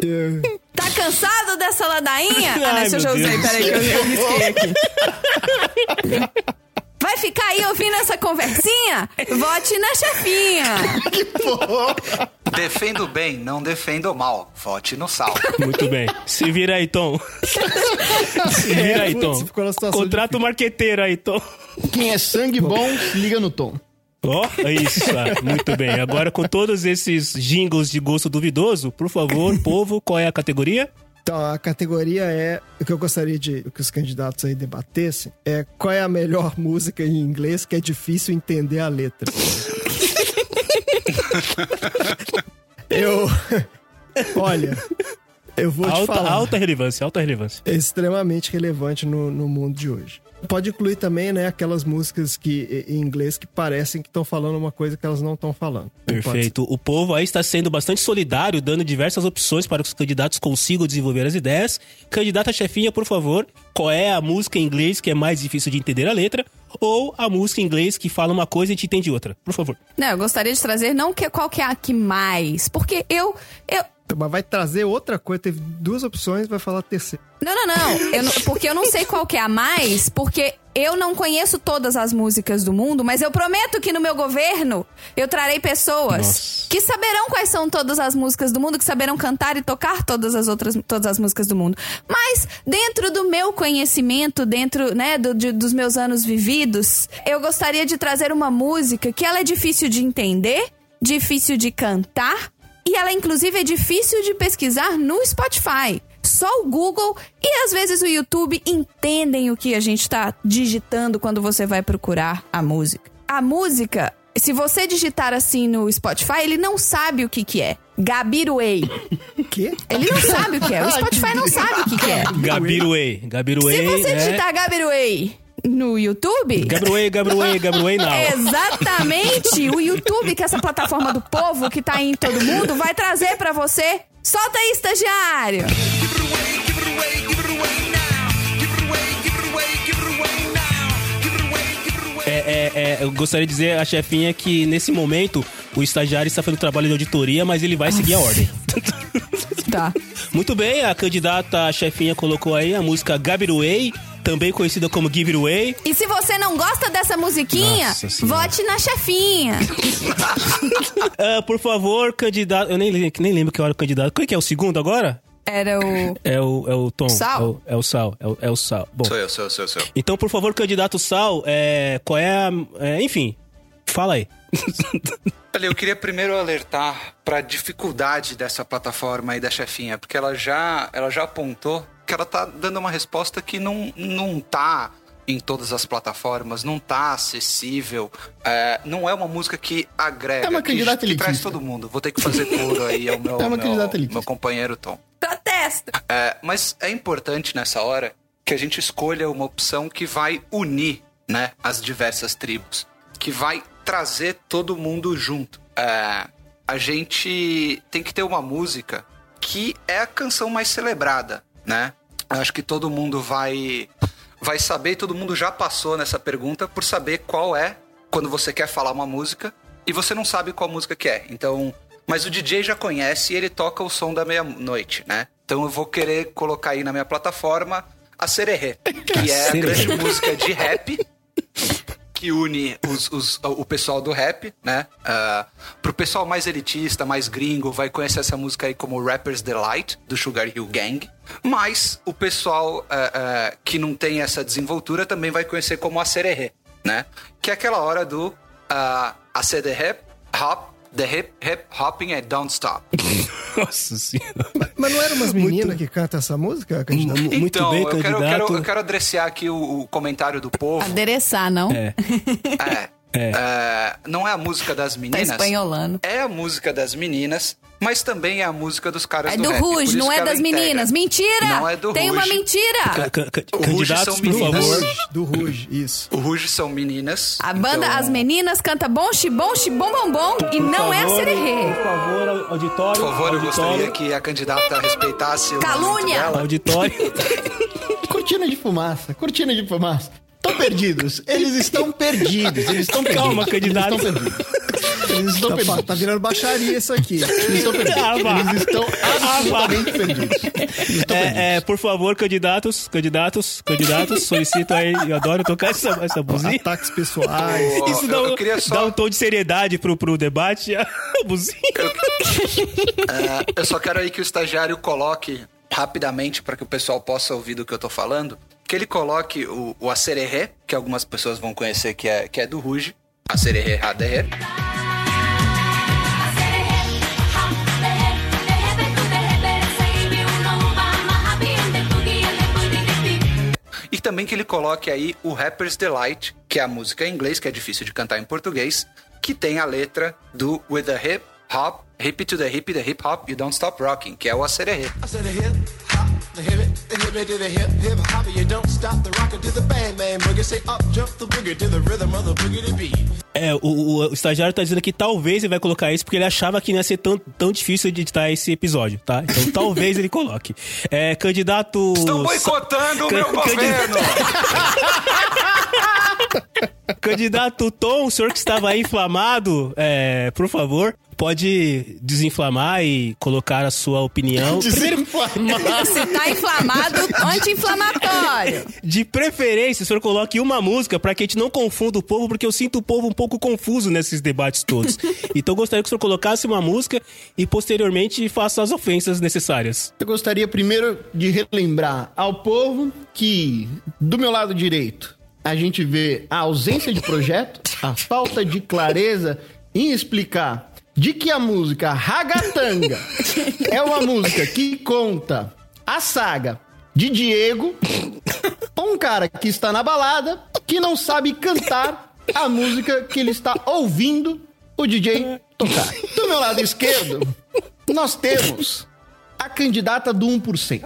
B: *laughs* Tá cansado dessa ladainha? *laughs* Ah,
A: Ai,
B: nessa eu já usei,
A: Deus.
B: peraí que eu, eu risquei aqui. Vai ficar aí ouvindo essa conversinha? Vote na chefinha.
C: Defendo bem, não defendo mal. Vote no sal.
A: Muito bem. Se vira aí, Tom. Se vira aí,
D: Putz,
A: Tom. Contrata o marqueteiro aí, Tom.
G: Quem é sangue bom, liga no tom.
A: Ó, é isso. ah, muito bem. Agora, com todos esses jingles de gosto duvidoso, por favor, povo, qual é a categoria?
D: Então, a categoria é. O que eu gostaria de que os candidatos aí debatessem é qual é a melhor *laughs* música em inglês que é difícil entender a letra. *laughs* eu. Olha, eu vou te
A: Alta,
D: falar.
A: alta relevância, alta relevância.
D: É extremamente relevante no, no mundo de hoje. Pode incluir também, né, aquelas músicas que em inglês que parecem que estão falando uma coisa que elas não estão falando.
A: Perfeito. O povo aí está sendo bastante solidário, dando diversas opções para que os candidatos consigam desenvolver as ideias. Candidata chefinha, por favor, qual é a música em inglês que é mais difícil de entender a letra? Ou a música em inglês que fala uma coisa e te entende outra? Por favor.
B: Não, eu gostaria de trazer não que, qual que é a que mais. Porque eu. eu
D: Mas vai trazer outra coisa. Teve duas opções, vai falar a terceira.
B: não, não, não. Eu não- Porque eu não sei qual que é a mais, porque eu não conheço todas as músicas do mundo, mas eu prometo que no meu governo eu trarei pessoas
A: Nossa.
B: que saberão quais são todas as músicas do mundo, que saberão cantar e tocar todas as outras, todas as músicas do mundo. Mas dentro do meu conhecimento, dentro, né, do- de- dos meus anos vividos, eu gostaria de trazer uma música que ela é difícil de entender, difícil de cantar e ela, inclusive, é difícil de pesquisar no Spotify. Só o Google e às vezes o YouTube entendem o que a gente tá digitando quando você vai procurar a música. A música, se você digitar assim no Spotify, ele não sabe o que que é. Gabiruei.
D: O *laughs* quê?
B: Ele não sabe o que é. O Spotify não sabe o que que é.
A: Gabiruei. Gabiruei,
B: Se você
A: né?
B: digitar Gabiruei no YouTube,
A: Gabiruei, Gabiruei, Gabiruei, não. *laughs*
B: Exatamente! O YouTube, que é essa plataforma do povo que tá aí em todo mundo, vai trazer pra você. Solta aí, estagiário!
A: É, é, é, eu gostaria de dizer à chefinha que nesse momento o estagiário está fazendo trabalho de auditoria, mas ele vai seguir a ordem.
B: Tá. *laughs*
A: Muito bem, a candidata a chefinha colocou aí a música Gabiruei, também conhecida como Give It Away.
B: E se você não gosta dessa musiquinha, vote na chefinha. *laughs*
A: Ah, por favor, candidato. Eu nem, nem lembro que hora o candidato. Qual é que é o segundo agora?
B: Era o.
A: É o, é o Tom.
B: Sal?
A: É o, é o Sal. É o, é o Sal. Bom,
C: Sou eu, sou eu, sou eu, sou eu.
A: então, por favor, candidato Sal, é, qual é a. é, enfim, fala aí. *laughs*
C: Olha, eu queria primeiro alertar para a dificuldade dessa plataforma aí da chefinha, porque ela já, ela já apontou que ela tá dando uma resposta que não, não tá em todas as plataformas, não tá acessível, é, não é uma música que agrega,
G: É uma
C: que,
G: candidata
C: que traz todo mundo. Vou ter que fazer *laughs* coro aí ao meu,
G: É uma
C: meu, meu companheiro Tom.
B: Protesto!
C: É, mas é importante nessa hora que a gente escolha uma opção que vai unir né, as diversas tribos, que vai trazer todo mundo junto. É, a gente tem que ter uma música que é a canção mais celebrada, né? Eu acho que todo mundo vai vai saber, todo mundo já passou nessa pergunta por saber qual é quando você quer falar uma música e você não sabe qual música que é. Então, mas o DJ já conhece e ele toca o som da meia-noite, né? Então eu vou querer colocar aí na minha plataforma a Sererê, que é a grande música de rap que une os- os- o pessoal do rap, né? Ah, pro pessoal mais elitista, mais gringo, vai conhecer essa música aí como Rapper's Delight, do Sugar Hill Gang. Mas o pessoal ah, ah, que não tem essa desenvoltura também vai conhecer como a né? Que é aquela hora do ah, a hop, the hip, hip, hopping and don't stop. *laughs*
A: Nossa senhora.
D: Mas não eram umas meninas que cantam essa música, candidato?
A: Muito
C: então,
A: bem,
C: eu quero, eu quero, eu quero adressar aqui o, o comentário do povo.
B: Adereçar, não?
A: É.
C: É. É, não é a música das
B: Tá
C: meninas.
B: espanholando.
C: É a música das meninas, mas também é a música dos caras
B: É
C: do,
B: do
C: rap. por
B: Ruge, não é das
C: integra.
B: meninas. Mentira!
C: Não é do
B: Tem uma
C: Ruge.
B: mentira!
A: Ca-
C: O Ruge
A: Candidatos,
C: são
A: por
C: meninas.
A: favor.
D: Do Ruge, isso.
C: O Ruge são meninas.
B: A banda
C: então,
B: As Meninas canta bom, xibom, xibom, bom, bom e não é a
A: Por favor,
B: sererê.
A: Por favor, auditório.
C: Por favor, eu
A: auditório,
C: gostaria que a candidata respeitasse o
B: Calúnia!
C: momento dela.
A: Auditório. *laughs*
G: Cortina de fumaça, cortina de fumaça. Estão perdidos. Eles estão perdidos. Eles estão perdidos.
A: Calma, candidato.
G: Eles estão perdidos. Eles estão
D: Tá,
G: perdidos.
D: tá virando baixaria isso aqui.
G: Eles estão perdidos.
A: Ah.
G: Eles estão absolutamente perdidos. Eles estão perdidos.
A: É, é, por favor, candidatos, candidatos, candidatos, solicito aí, eu adoro tocar essa, essa buzina.
D: Ataques pessoais.
C: Pô,
A: Isso dá,
C: eu,
A: um-
C: eu queria só,
A: dá um tom de seriedade pro, pro debate. A *laughs* buzina.
C: é, eu só quero aí que o estagiário coloque rapidamente para que o pessoal possa ouvir do que eu tô falando, que ele coloque o, o acererê, que algumas pessoas vão conhecer que é, que é do Ruge, acererê, raderê. E também que ele coloque aí o Rapper's Delight, que é a música em inglês, que é difícil de cantar em português, que tem a letra do With the Hip Hop, Hip to the Hip, the Hip Hop, You Don't Stop Rocking, que é o acererê.
I: Said the the it, to the hip hip hop. You don't stop the rocker to the bang bang boogie. Say up jump the boogie to the rhythm of the boogie to beat.
A: É, o, o- o estagiário tá dizendo que talvez ele vai colocar isso porque ele achava que não ia ser tão, tão difícil de editar esse episódio, tá? Então *laughs* talvez ele coloque. É, candidato.
C: Estão boicotando o meu governo! *laughs*
A: Candidato Tom, o senhor que estava aí inflamado, é, por favor, pode desinflamar e colocar a sua opinião. *laughs* Primeiro,
B: Se tá inflamado, anti-inflamatório.
A: de preferência, o senhor coloque uma música para que a gente não confunda o povo, porque eu sinto o povo um pouco confuso nesses debates todos. *laughs* Então eu gostaria que o senhor colocasse uma música e posteriormente faça as ofensas necessárias.
G: Eu gostaria primeiro de relembrar ao povo que, do meu lado direito, a gente vê a ausência de projeto, a falta de clareza em explicar de que a música Ragatanga *laughs* é uma música que conta a saga de Diego, um cara que está na balada, que não sabe cantar a música que ele está ouvindo o DJ tocar. Do meu lado esquerdo, nós temos a candidata do 1%.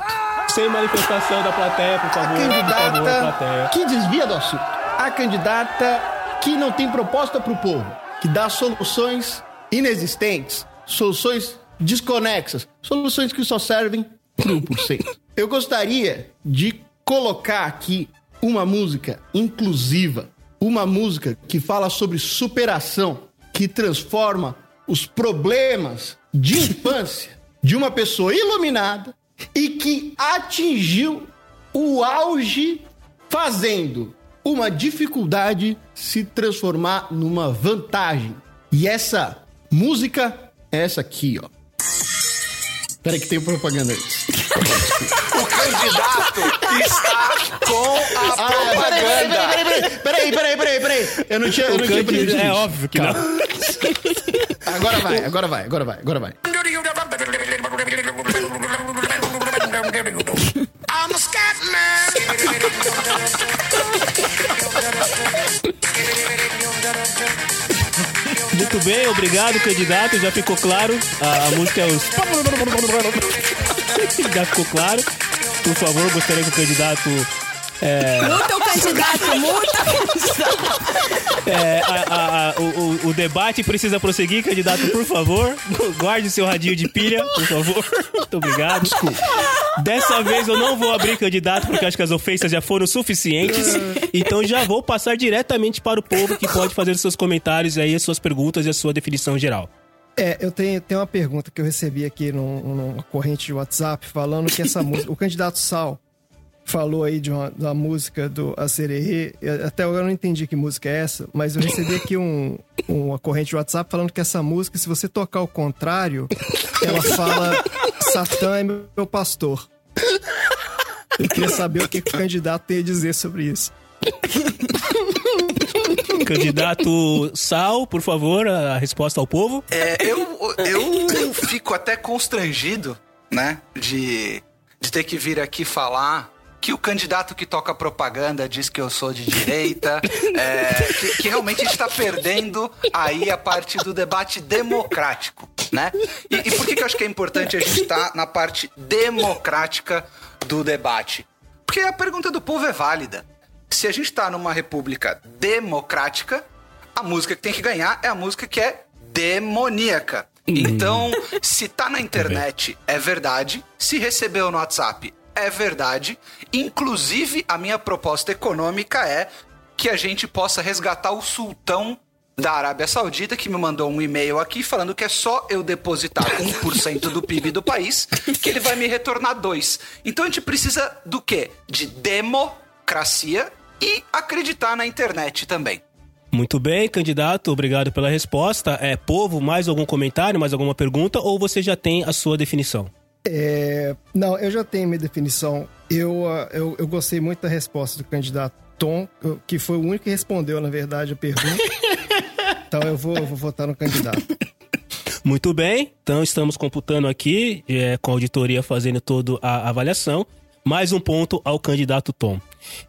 A: Sem manifestação da plateia, por
G: A
A: favor. Favor,
G: candidata
A: plateia.
G: que desvia do assunto. A candidata que não tem proposta pro povo. Que dá soluções inexistentes, soluções desconexas, soluções que só servem pro 1%. Eu gostaria de colocar aqui uma música inclusiva, uma música que fala sobre superação, que transforma os problemas de infância de uma pessoa iluminada e que atingiu o auge fazendo uma dificuldade se transformar numa vantagem. E essa música é essa aqui, ó. Peraí que tem propaganda antes.
C: O candidato está com a
G: Ah, peraí,
C: propaganda.
G: peraí, peraí, peraí, peraí, peraí, peraí. Eu não tinha, eu não tinha previsto
A: É óbvio que não.
G: Agora vai, agora vai, agora vai, agora vai.
I: I'm a scat man.
A: Muito bem, obrigado, candidato. Já ficou claro. A, a música é os. *laughs* Já ficou claro. Por favor, gostaria que o candidato.
B: Candidato, multa o candidato.
A: É, a- a- a- o, o- debate precisa prosseguir, candidato, por favor. Guarde seu radinho de pilha, por favor. Muito obrigado. Desculpa. Dessa vez eu não vou abrir candidato, porque acho que as ofensas já foram suficientes. Então já vou passar diretamente para o povo que pode fazer os seus comentários aí, as suas perguntas e a sua definição geral.
D: É, eu tenho, tenho uma pergunta que eu recebi aqui num- numa corrente de WhatsApp falando que essa música. O candidato Sal falou aí de uma, da música do Acererê. Até agora eu não entendi que música é essa, mas eu recebi aqui um, uma corrente de WhatsApp falando que essa música, se você tocar ao contrário, ela fala Satã é meu pastor. Eu queria saber o que, que o candidato tem a dizer sobre isso.
A: Candidato Sal, por favor, a resposta ao povo.
C: É, eu, eu fico até constrangido, né? De, de ter que vir aqui falar que o candidato que toca propaganda diz que eu sou de direita, *laughs* é, que, que realmente está perdendo aí a parte do debate democrático, né? E, e por que, que eu acho que é importante a gente estar na parte democrática do debate? Porque a pergunta do povo é válida. Se a gente está numa república democrática, a música que tem que ganhar é a música que é demoníaca. Então, se tá na internet, é verdade. Se recebeu no WhatsApp, é verdade. Inclusive, a minha proposta econômica é que a gente possa resgatar o sultão da Arábia Saudita que me mandou um e-mail aqui falando que é só eu depositar 1% do PIB do país que ele vai me retornar 2. Então a gente precisa do quê? De democracia e acreditar na internet também.
A: Muito bem, candidato, obrigado pela resposta. É povo, mais algum comentário, mais alguma pergunta ou você já tem a sua definição?
D: É, não, eu já tenho minha definição. Eu, ah, eu, eu gostei muito da resposta do candidato Tom, que foi o único que respondeu, na verdade, a pergunta. *laughs* então eu vou, eu vou votar no candidato.
A: Muito bem, então estamos computando aqui, é, com a auditoria fazendo toda a avaliação. Mais um ponto ao candidato Tom.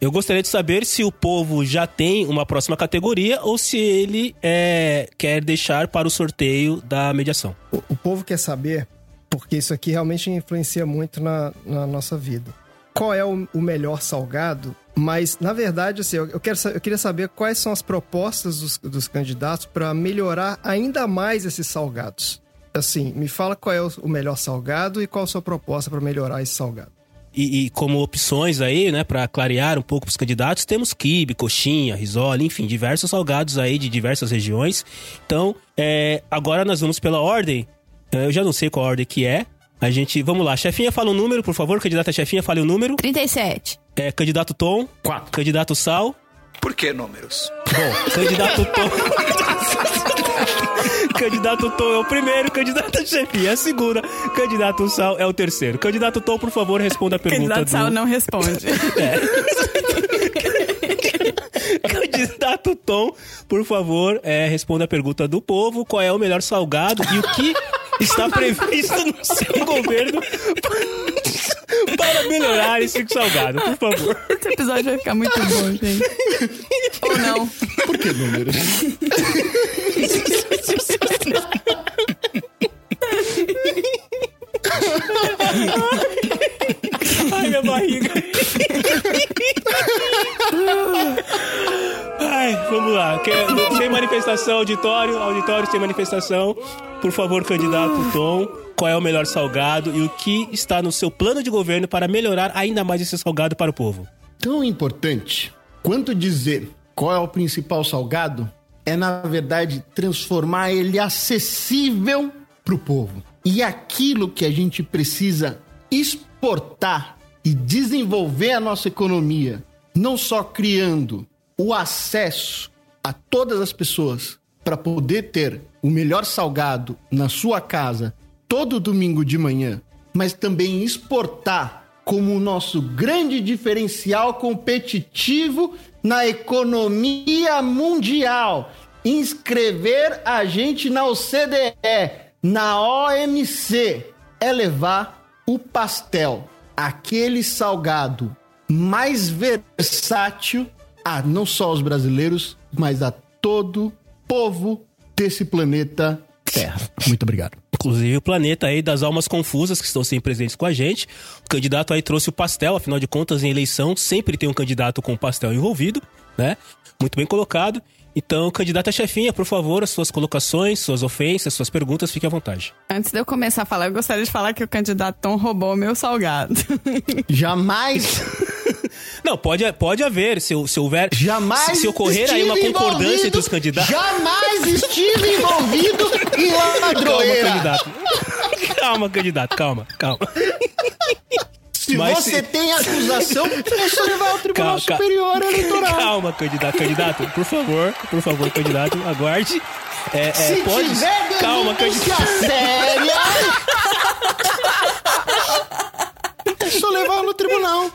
A: Eu gostaria de saber se o povo já tem uma próxima categoria ou se ele é, quer deixar para o sorteio da mediação.
D: O, o povo quer saber, porque isso aqui realmente influencia muito na, na nossa vida. Qual é o, o melhor salgado? Mas, na verdade, assim, eu, quero, eu queria saber quais são as propostas dos, dos candidatos para melhorar ainda mais esses salgados. Assim, me fala qual é o, o melhor salgado e qual a sua proposta para melhorar esse salgado.
A: E, e como opções aí, né, para clarear um pouco para os candidatos, temos quibe, coxinha, risole, enfim, diversos salgados aí de diversas regiões. Então, é, agora nós vamos pela ordem. É, Eu já não sei qual ordem que é. A gente, vamos lá. Chefinha, fala um número, por favor. Candidata chefinha, fale o um número.
B: 37.
A: É, candidato Tom.
G: Quatro.
A: Candidato Sal.
C: Por que números?
A: Bom, candidato Tom. *laughs* candidato Tom é o primeiro, candidato chefinha é a segunda, candidato Sal é o terceiro. Candidato Tom, por favor, responda a pergunta
B: Candidato
A: do...
B: Sal não responde. *laughs* *laughs*
A: Candidato Tom, por favor, é, responda a pergunta do povo: qual é o melhor salgado e o que está previsto no seu governo para melhorar esse salgado, por favor.
B: Esse episódio vai ficar muito bom, gente. Ou não.
G: Por que números? *laughs*
A: Minha barriga. Ai, vamos lá. Sem manifestação, auditório, auditório sem manifestação. Por favor, candidato Tom, qual é o melhor salgado e o que está no seu plano de governo para melhorar ainda mais esse salgado para o povo?
G: Tão importante quanto dizer qual é o principal salgado é, na verdade, transformar ele acessível para o povo. E aquilo que a gente precisa exportar e desenvolver a nossa economia, não só criando o acesso a todas as pessoas para poder ter o melhor salgado na sua casa todo domingo de manhã, mas também exportar como o nosso grande diferencial competitivo na economia mundial. Inscrever a gente na OCDE, na OMC, é levar o pastel, aquele salgado mais versátil a não só os brasileiros, mas a todo povo desse planeta Terra. Muito obrigado.
A: Inclusive o planeta aí das almas confusas que estão sempre presentes com a gente. O candidato aí trouxe o pastel, afinal de contas, em eleição sempre tem um candidato com pastel envolvido, né? Muito bem colocado. Então, candidata chefinha, por favor, as suas colocações, suas ofensas, suas perguntas, fique à vontade.
B: Antes de eu começar a falar, eu gostaria de falar que o candidato Tom roubou o meu salgado. *laughs*
G: Jamais, *laughs*
A: Não, pode, pode haver, se, se houver.
G: jamais.
A: Se, se ocorrer aí uma concordância entre os candidatos.
G: Jamais estive envolvido em
A: Calma,
G: ladroeira.
A: candidato. calma, candidato, calma, calma. *laughs*
G: Se
A: Mas
G: você
A: se-
G: tem acusação, *laughs* é só levar ao Tribunal
A: Cal- cal-
G: Superior Eleitoral.
A: Calma, candidato, candidato, por favor, por favor, candidato, aguarde. É, é,
G: Se
A: pode.
G: tiver
A: Calma, candidato.
G: séria... *laughs* É só levar no tribunal.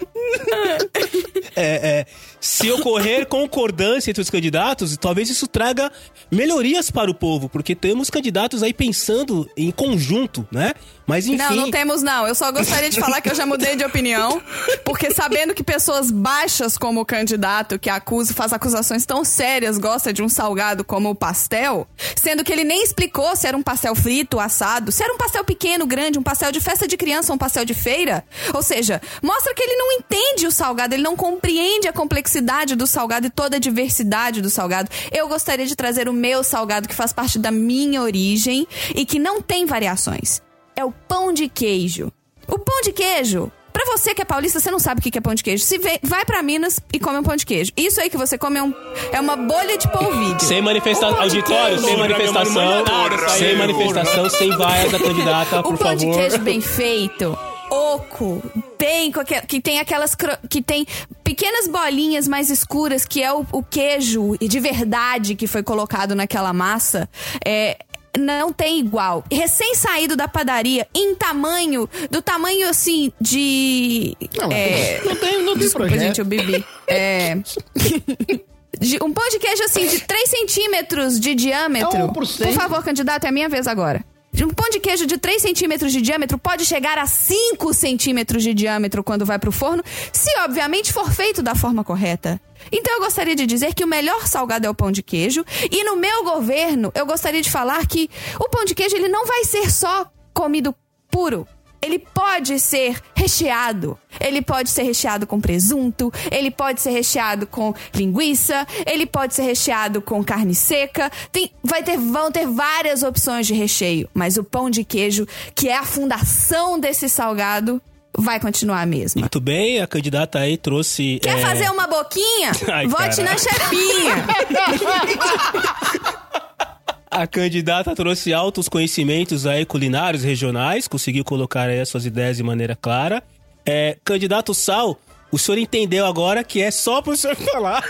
A: É, é, se ocorrer concordância entre os candidatos, talvez isso traga melhorias para o povo, porque temos candidatos aí pensando em conjunto, né? Mas enfim.
B: Não, não temos não. Eu só gostaria de falar que eu já mudei de opinião, porque sabendo que pessoas baixas como o candidato que acusa, faz acusações tão sérias, gosta de um salgado como o pastel, sendo que ele nem explicou se era um pastel frito, assado, se era um pastel pequeno, grande, um pastel de festa de criança, um pastel de feira. Ou seja, mostra que ele não entende o salgado, ele não compreende a complexidade do salgado e toda a diversidade do salgado. Eu gostaria de trazer o meu salgado que faz parte da minha origem e que não tem variações é o pão de queijo. O pão de queijo, pra você que é paulista, você não sabe o que é pão de queijo. Se vê, vai pra Minas e come um pão de queijo. Isso aí que você come é, um- é uma bolha de polvilho.
A: Sem manifestação, auditório, sem manifestação, sem manifestação, sem vaias da candidata,
B: O
A: por
B: pão de
A: favor.
B: queijo bem feito, oco, bem com aque- que tem aquelas que tem pequenas bolinhas mais escuras que é o, o queijo de verdade que foi colocado naquela massa. É, não tem igual. Recém saído da padaria, em tamanho, do tamanho assim de.
G: Não,
B: é,
G: não tem, não tem
B: Desculpa,
G: projeto.
B: gente, eu bebi. É. *laughs* um pão de queijo assim de 3 centímetros de diâmetro.
G: É 1%.
B: Por favor, candidato, é a minha vez agora. Um pão de queijo de 3 centímetros de diâmetro pode chegar a 5 centímetros de diâmetro quando vai pro forno, se obviamente for feito da forma correta. Então eu gostaria de dizer que o melhor salgado é o pão de queijo. E no meu governo, eu gostaria de falar que o pão de queijo ele não vai ser só comido puro. Ele pode ser recheado. Ele pode ser recheado com presunto, ele pode ser recheado com linguiça, ele pode ser recheado com carne seca. Tem, vai ter, vão ter várias opções de recheio, mas o pão de queijo, que é a fundação desse salgado, vai continuar a mesma.
A: Muito bem, a candidata aí trouxe.
B: Quer
A: é,
B: fazer uma boquinha? *laughs*
A: Ai,
B: Vote
A: caralho.
B: na chefinha. *laughs*
A: A candidata trouxe altos conhecimentos aí culinários regionais, conseguiu colocar aí as suas ideias de maneira clara. É, candidato Sal, o senhor entendeu agora que é só pro senhor *laughs* falar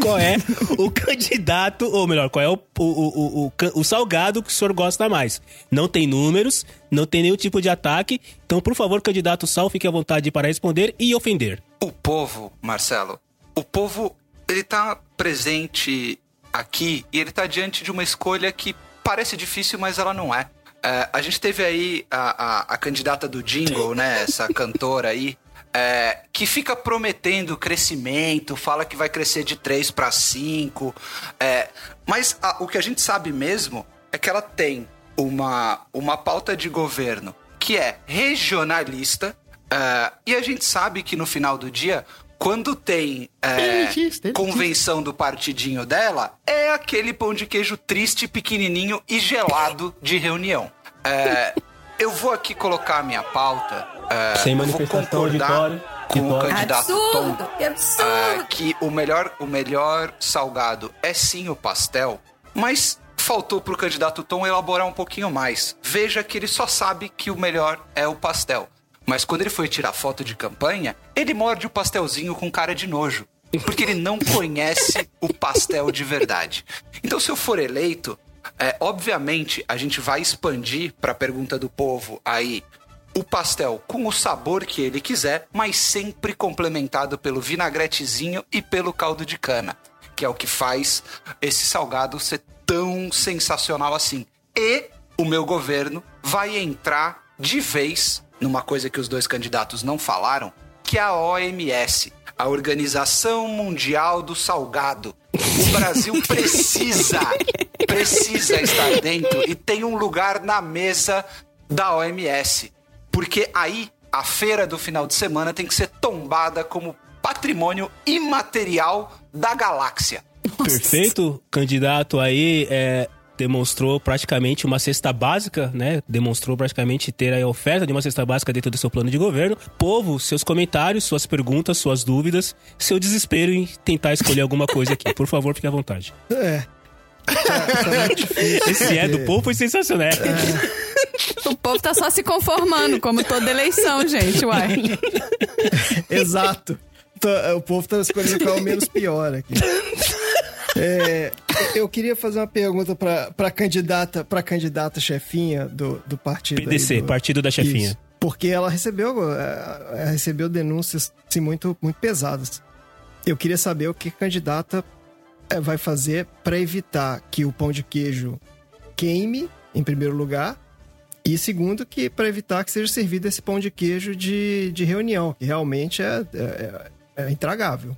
A: qual é o candidato, ou melhor, qual é o, o, o, o, o salgado que o senhor gosta mais. Não tem números, não tem nenhum tipo de ataque, então, por favor, candidato Sal, fique à vontade para responder e ofender.
C: O povo, Marcelo, o povo, ele tá presente aqui e ele tá diante de uma escolha que parece difícil, mas ela não é. É, a gente teve aí a, a, a candidata do Jingle, né? Essa cantora aí. é, que fica prometendo crescimento, fala que vai crescer de 3 para 5. é, mas a- o que a gente sabe mesmo é que ela tem uma, uma pauta de governo que é regionalista. é, e a gente sabe que no final do dia, quando tem é, convenção do partidinho dela, é aquele pão de queijo triste, pequenininho e gelado de reunião. É, *laughs* eu vou aqui colocar a minha pauta. é,
A: Sem
C: eu vou
A: manifestação,
C: concordar
A: auditório,
C: com o
A: auditório.
C: candidato Tom
B: absurdo, que absurdo.
C: ah, que o melhor, o melhor salgado é sim o pastel, mas faltou pro candidato Tom elaborar um pouquinho mais. Veja que ele só sabe que o melhor é o pastel. Mas quando ele foi tirar foto de campanha, ele morde o pastelzinho com cara de nojo. Porque ele não conhece o pastel de verdade. Então, se eu for eleito, é, obviamente a gente vai expandir para a pergunta do povo aí o pastel com o sabor que ele quiser, mas sempre complementado pelo vinagretezinho e pelo caldo de cana, que é o que faz esse salgado ser tão sensacional assim. E o meu governo vai entrar de vez numa coisa que os dois candidatos não falaram, que é a OMS, a Organização Mundial do Salgado. O Brasil *laughs* precisa, precisa estar dentro e tem um lugar na mesa da OMS. Porque aí a feira do final de semana tem que ser tombada como patrimônio imaterial da galáxia.
A: Perfeito, candidato aí é, demonstrou praticamente uma cesta básica, né? Demonstrou praticamente ter a oferta de uma cesta básica dentro do seu plano de governo. Povo, seus comentários, suas perguntas, suas dúvidas, seu desespero em tentar escolher alguma coisa aqui. Por favor, fique à vontade.
D: É. Difícil.
A: Esse é do povo foi sensacional.
B: O povo tá só se conformando, como toda eleição, gente, uai.
D: Exato. O povo tá escolhendo qual é o menos pior aqui. É, eu queria fazer uma pergunta pra candidata, pra candidata chefinha do, do partido.
A: PDC,
D: do-
A: Partido da Chefinha.
D: Isso. Porque ela recebeu, ela recebeu denúncias assim, muito, muito pesadas. Eu queria saber o que a candidata eh, vai fazer para evitar que o pão de queijo queime, em primeiro lugar, e segundo, que para evitar que seja servido esse pão de queijo de, de reunião, que realmente é, é, é intragável.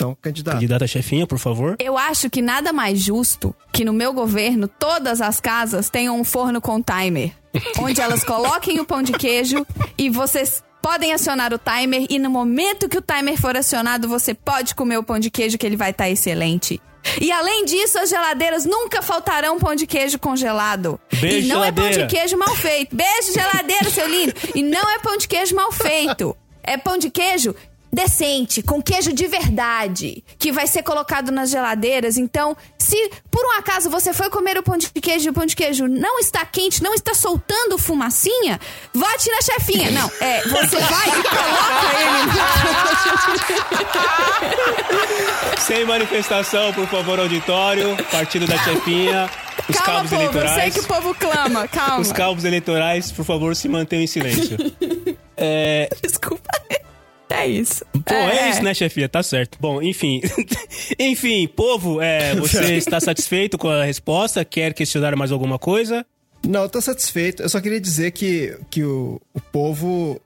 D: Então, candidato.
A: Candidata chefinha, por favor.
B: Eu acho que nada mais justo que no meu governo todas as casas tenham um forno com timer. *laughs* onde elas coloquem o pão de queijo e vocês podem acionar o timer e no momento que o timer for acionado, você pode comer o pão de queijo que ele vai estar excelente. E além disso, as geladeiras nunca faltarão pão de queijo congelado.
A: Beijo,
B: e não é pão
A: geladeira.
B: de queijo mal feito. Beijo, geladeira, seu lindo. E não é pão de queijo mal feito. é pão de queijo decente, com queijo de verdade, que vai ser colocado nas geladeiras. Então, se por um acaso você foi comer o pão de queijo e o pão de queijo não está quente, não está soltando fumacinha, vote na chefinha. Não, é, você *laughs* vai e coloca ele. *laughs*
A: Sem manifestação, por favor, auditório. Partido da chefinha. Os
B: Calma, povo, eu sei
A: eleitorais.
B: que o povo clama, calma.
A: Os cabos eleitorais, por favor, se mantenham em silêncio. *laughs* É,
B: Desculpa. É isso.
A: Pô, é, isso, né, chefia? Tá certo. Bom, enfim. *laughs* enfim, povo, é, *laughs* você está satisfeito com a resposta? Quer questionar mais alguma coisa?
D: Não, eu tô satisfeito. Eu só queria dizer que, que o, o povo,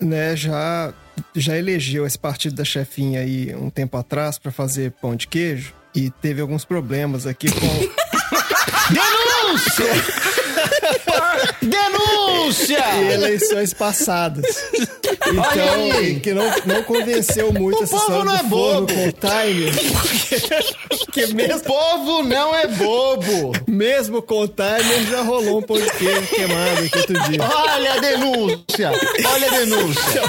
D: né, já, já elegeu esse partido da chefinha aí um tempo atrás pra fazer pão de queijo e teve alguns problemas aqui com *laughs*
G: Denúncia! Denúncia!
D: e eleições passadas. Então, que não, não convenceu muito
G: O
D: essa
G: povo não
D: do
G: é bobo.
D: com o. Porque, *laughs* porque
G: O
D: mesmo,
G: povo não é bobo!
D: mesmo com o timer já rolou um pão de queijo queimado aqui outro dia.
G: Olha a denúncia! Olha a denúncia!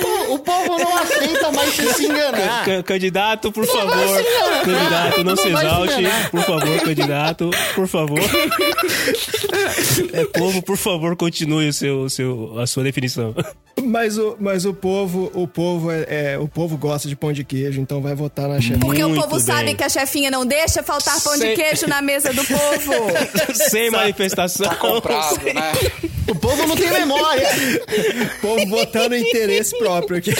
G: Pô, O povo não aceita mais se enganar.
A: Ca- candidato, por favor.
G: se enganar.
A: Candidato, não,
G: Não
A: se
G: se
A: exalte.
G: enganar.
A: Por favor, candidato, por favor. *laughs* É, povo, por favor, continue o seu, o seu, a sua definição.
D: Mas o, mas o povo, o povo é, é- o povo gosta de pão de queijo, então vai votar na chefinha.
B: Porque o
A: Muito
B: povo
A: bem.
B: sabe que a chefinha não deixa faltar pão
A: Sei.
B: de queijo na mesa do povo. *laughs*
A: Sem manifestação.
C: Tá comprado, né?
G: O povo não tem memória.
D: O *laughs* povo votando em interesse próprio aqui.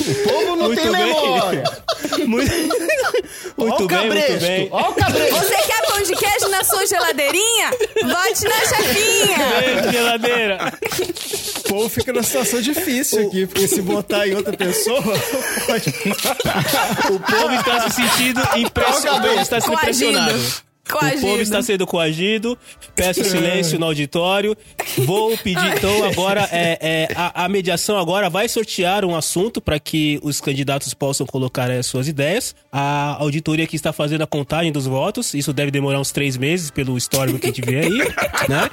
G: O povo não
A: Muito
G: tem
A: bem.
G: memória.
A: Muito,
G: Ó
A: muito
G: o
A: bem, muito bem.
G: Ó o cabresto.
B: Você quer pão de queijo na sua geladeirinha? Vote na chefinha.
A: Beijo, geladeira.
D: O povo fica numa situação difícil aqui, porque se votar em outra pessoa, pode...
A: O povo está se sentindo impressionado. O está sendo
B: Coagido.
A: O povo está sendo coagido. Peço silêncio no auditório. Vou pedir, então, agora. É, é, a, a mediação agora vai sortear um assunto para que os candidatos possam colocar as suas ideias. A auditoria que está fazendo a contagem dos votos. Isso deve demorar uns três meses, pelo histórico que a gente vê aí. né?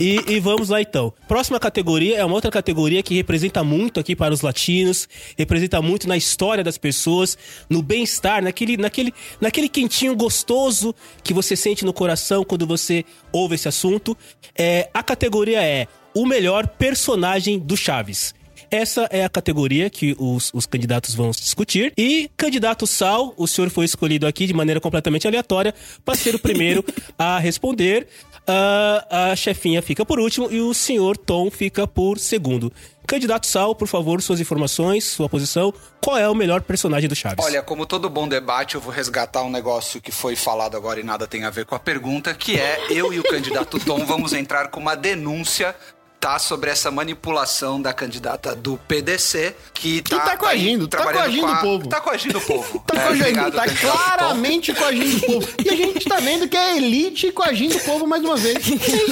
A: E, e vamos lá, então. Próxima categoria é uma outra categoria que representa muito aqui para os latinos, representa muito na história das pessoas, no bem-estar, naquele, naquele, naquele quentinho gostoso que você sente no coração quando você ouve esse assunto. É, a categoria é o melhor personagem do Chaves. Essa é a categoria que os, os candidatos vão discutir. E candidato Sal, o senhor foi escolhido aqui de maneira completamente aleatória para ser o primeiro *laughs* a responder. Ah, a chefinha fica por último e o senhor Tom fica por segundo. Candidato Sal, por favor, suas informações, sua posição. Qual é o melhor personagem do Chaves?
C: Olha, como todo bom debate, eu vou resgatar um negócio que foi falado agora e nada tem a ver com a pergunta, que é eu e o candidato Tom vamos entrar com uma denúncia tá sobre essa manipulação da candidata do PDC que tá,
G: tá coagindo, tá coagindo
C: com a-
G: o povo.
C: Tá coagindo o povo. *laughs*
G: Tá,
C: É,
G: coagindo, tá claramente coagindo o povo. *laughs* E a gente tá vendo que é a elite coagindo o povo mais uma vez. *laughs*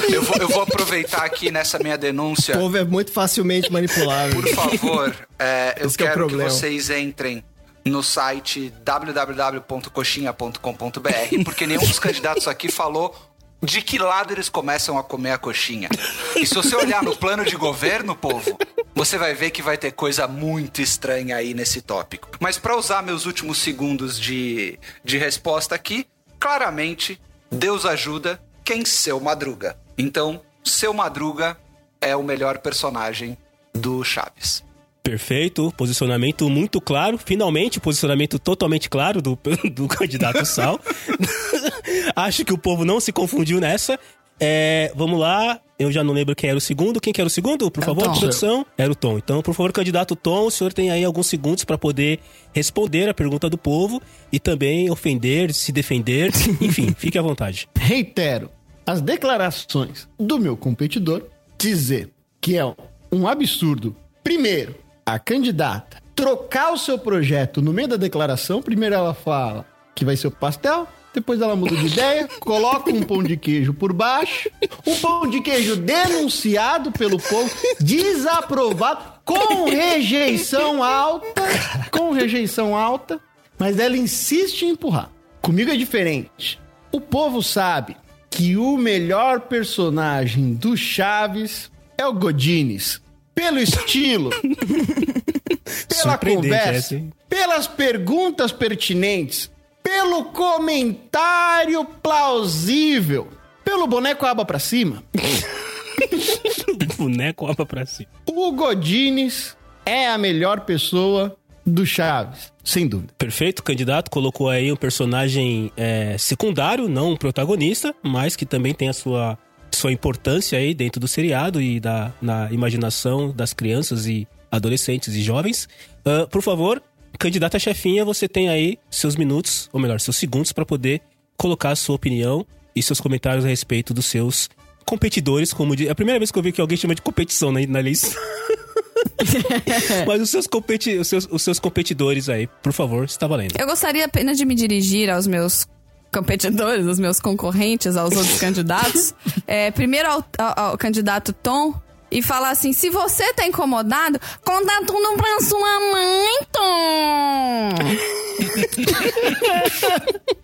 C: Eu vou, eu vou aproveitar aqui nessa minha denúncia.
D: o povo é muito facilmente manipulável.
C: Por favor, é, eu
D: Esse que é
C: quero que,
D: problema.
C: vocês entrem no site www.coxinha.com.br, porque nenhum dos candidatos aqui falou de que lado eles começam a comer a coxinha. E se você olhar no plano de governo, povo, você vai ver que vai ter coisa muito estranha aí nesse tópico. Mas para usar meus últimos segundos de, de resposta aqui, claramente, Deus ajuda quem seu madruga. Então, seu madruga é o melhor personagem do Chaves.
A: Perfeito, posicionamento muito claro. Finalmente, posicionamento totalmente claro do, *laughs* do candidato Sal. *laughs* *laughs* Acho que o povo não se confundiu nessa. É, vamos lá, eu já não lembro quem era o segundo. Quem que era o segundo, por favor,
G: Tom.
A: produção? Era o Tom. Então, por favor, candidato Tom, o senhor tem aí alguns segundos para poder responder a pergunta do povo e também ofender, se defender. *laughs* Enfim, fique à vontade.
G: Reitero as declarações do meu competidor dizer que é um absurdo, primeiro, a candidata trocar o seu projeto no meio da declaração. Primeiro ela fala que vai ser o pastel, depois ela muda de ideia, *laughs* coloca um pão de queijo por baixo, um pão de queijo denunciado pelo povo, desaprovado, com rejeição alta, com rejeição alta, mas ela insiste em empurrar. Comigo é diferente. O povo sabe que o melhor personagem do Chaves é o Godines. pelo estilo, *laughs* pela conversa,
A: essa,
G: pelas perguntas pertinentes, pelo comentário plausível, pelo boneco aba pra cima. *laughs*
A: Boneco aba pra cima.
G: O Godines é a melhor pessoa do Chaves, sem dúvida.
A: Perfeito, candidato. Colocou aí um personagem é, secundário, não um protagonista, mas que também tem a sua, sua importância aí dentro do seriado e da, na imaginação das crianças e adolescentes e jovens. Ah, por favor, candidata chefinha, você tem aí seus minutos, ou melhor, seus segundos para poder colocar a sua opinião e seus comentários a respeito dos seus competidores, como de... É a primeira vez que eu vi que alguém chama de competição na, na lista. *laughs* Mas os seus, competi... os, seus, os seus competidores aí, por favor, está valendo.
B: Eu gostaria apenas de me dirigir aos meus competidores, aos meus concorrentes, aos outros candidatos. *laughs* É, primeiro ao, ao- ao candidato Tom. E falar assim, se você tá incomodado, conta tudo pra sua mãe, Tom! *laughs*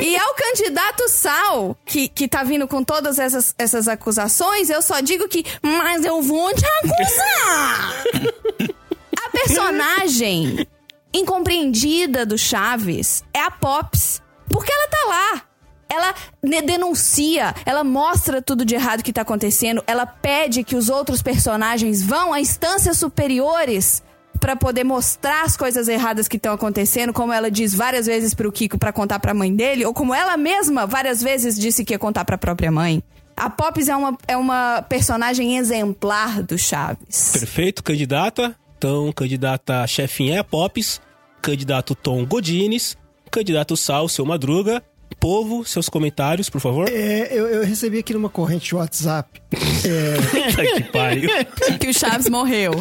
B: E ao candidato Sal, que, que tá vindo com todas essas, essas acusações, eu só digo que, mas eu vou te acusar! A personagem incompreendida do Chaves é a Pops. Porque ela tá lá. Ela denuncia, ela mostra tudo de errado que tá acontecendo, ela pede que os outros personagens vão a instâncias superiores pra poder mostrar as coisas erradas que estão acontecendo, como ela diz várias vezes pro Kiko pra contar pra mãe dele, ou como ela mesma várias vezes disse que ia contar pra própria mãe. A Pops é uma, é uma personagem exemplar do Chaves.
A: Perfeito, candidata. Então, candidata chefinha é a Pops. Candidato Tom Godines. Candidato Sal, seu Madruga. Povo, seus comentários, por favor.
D: É, eu, eu recebi aqui numa corrente de WhatsApp. *laughs*
A: Puta que pariu.
B: que o Chaves morreu.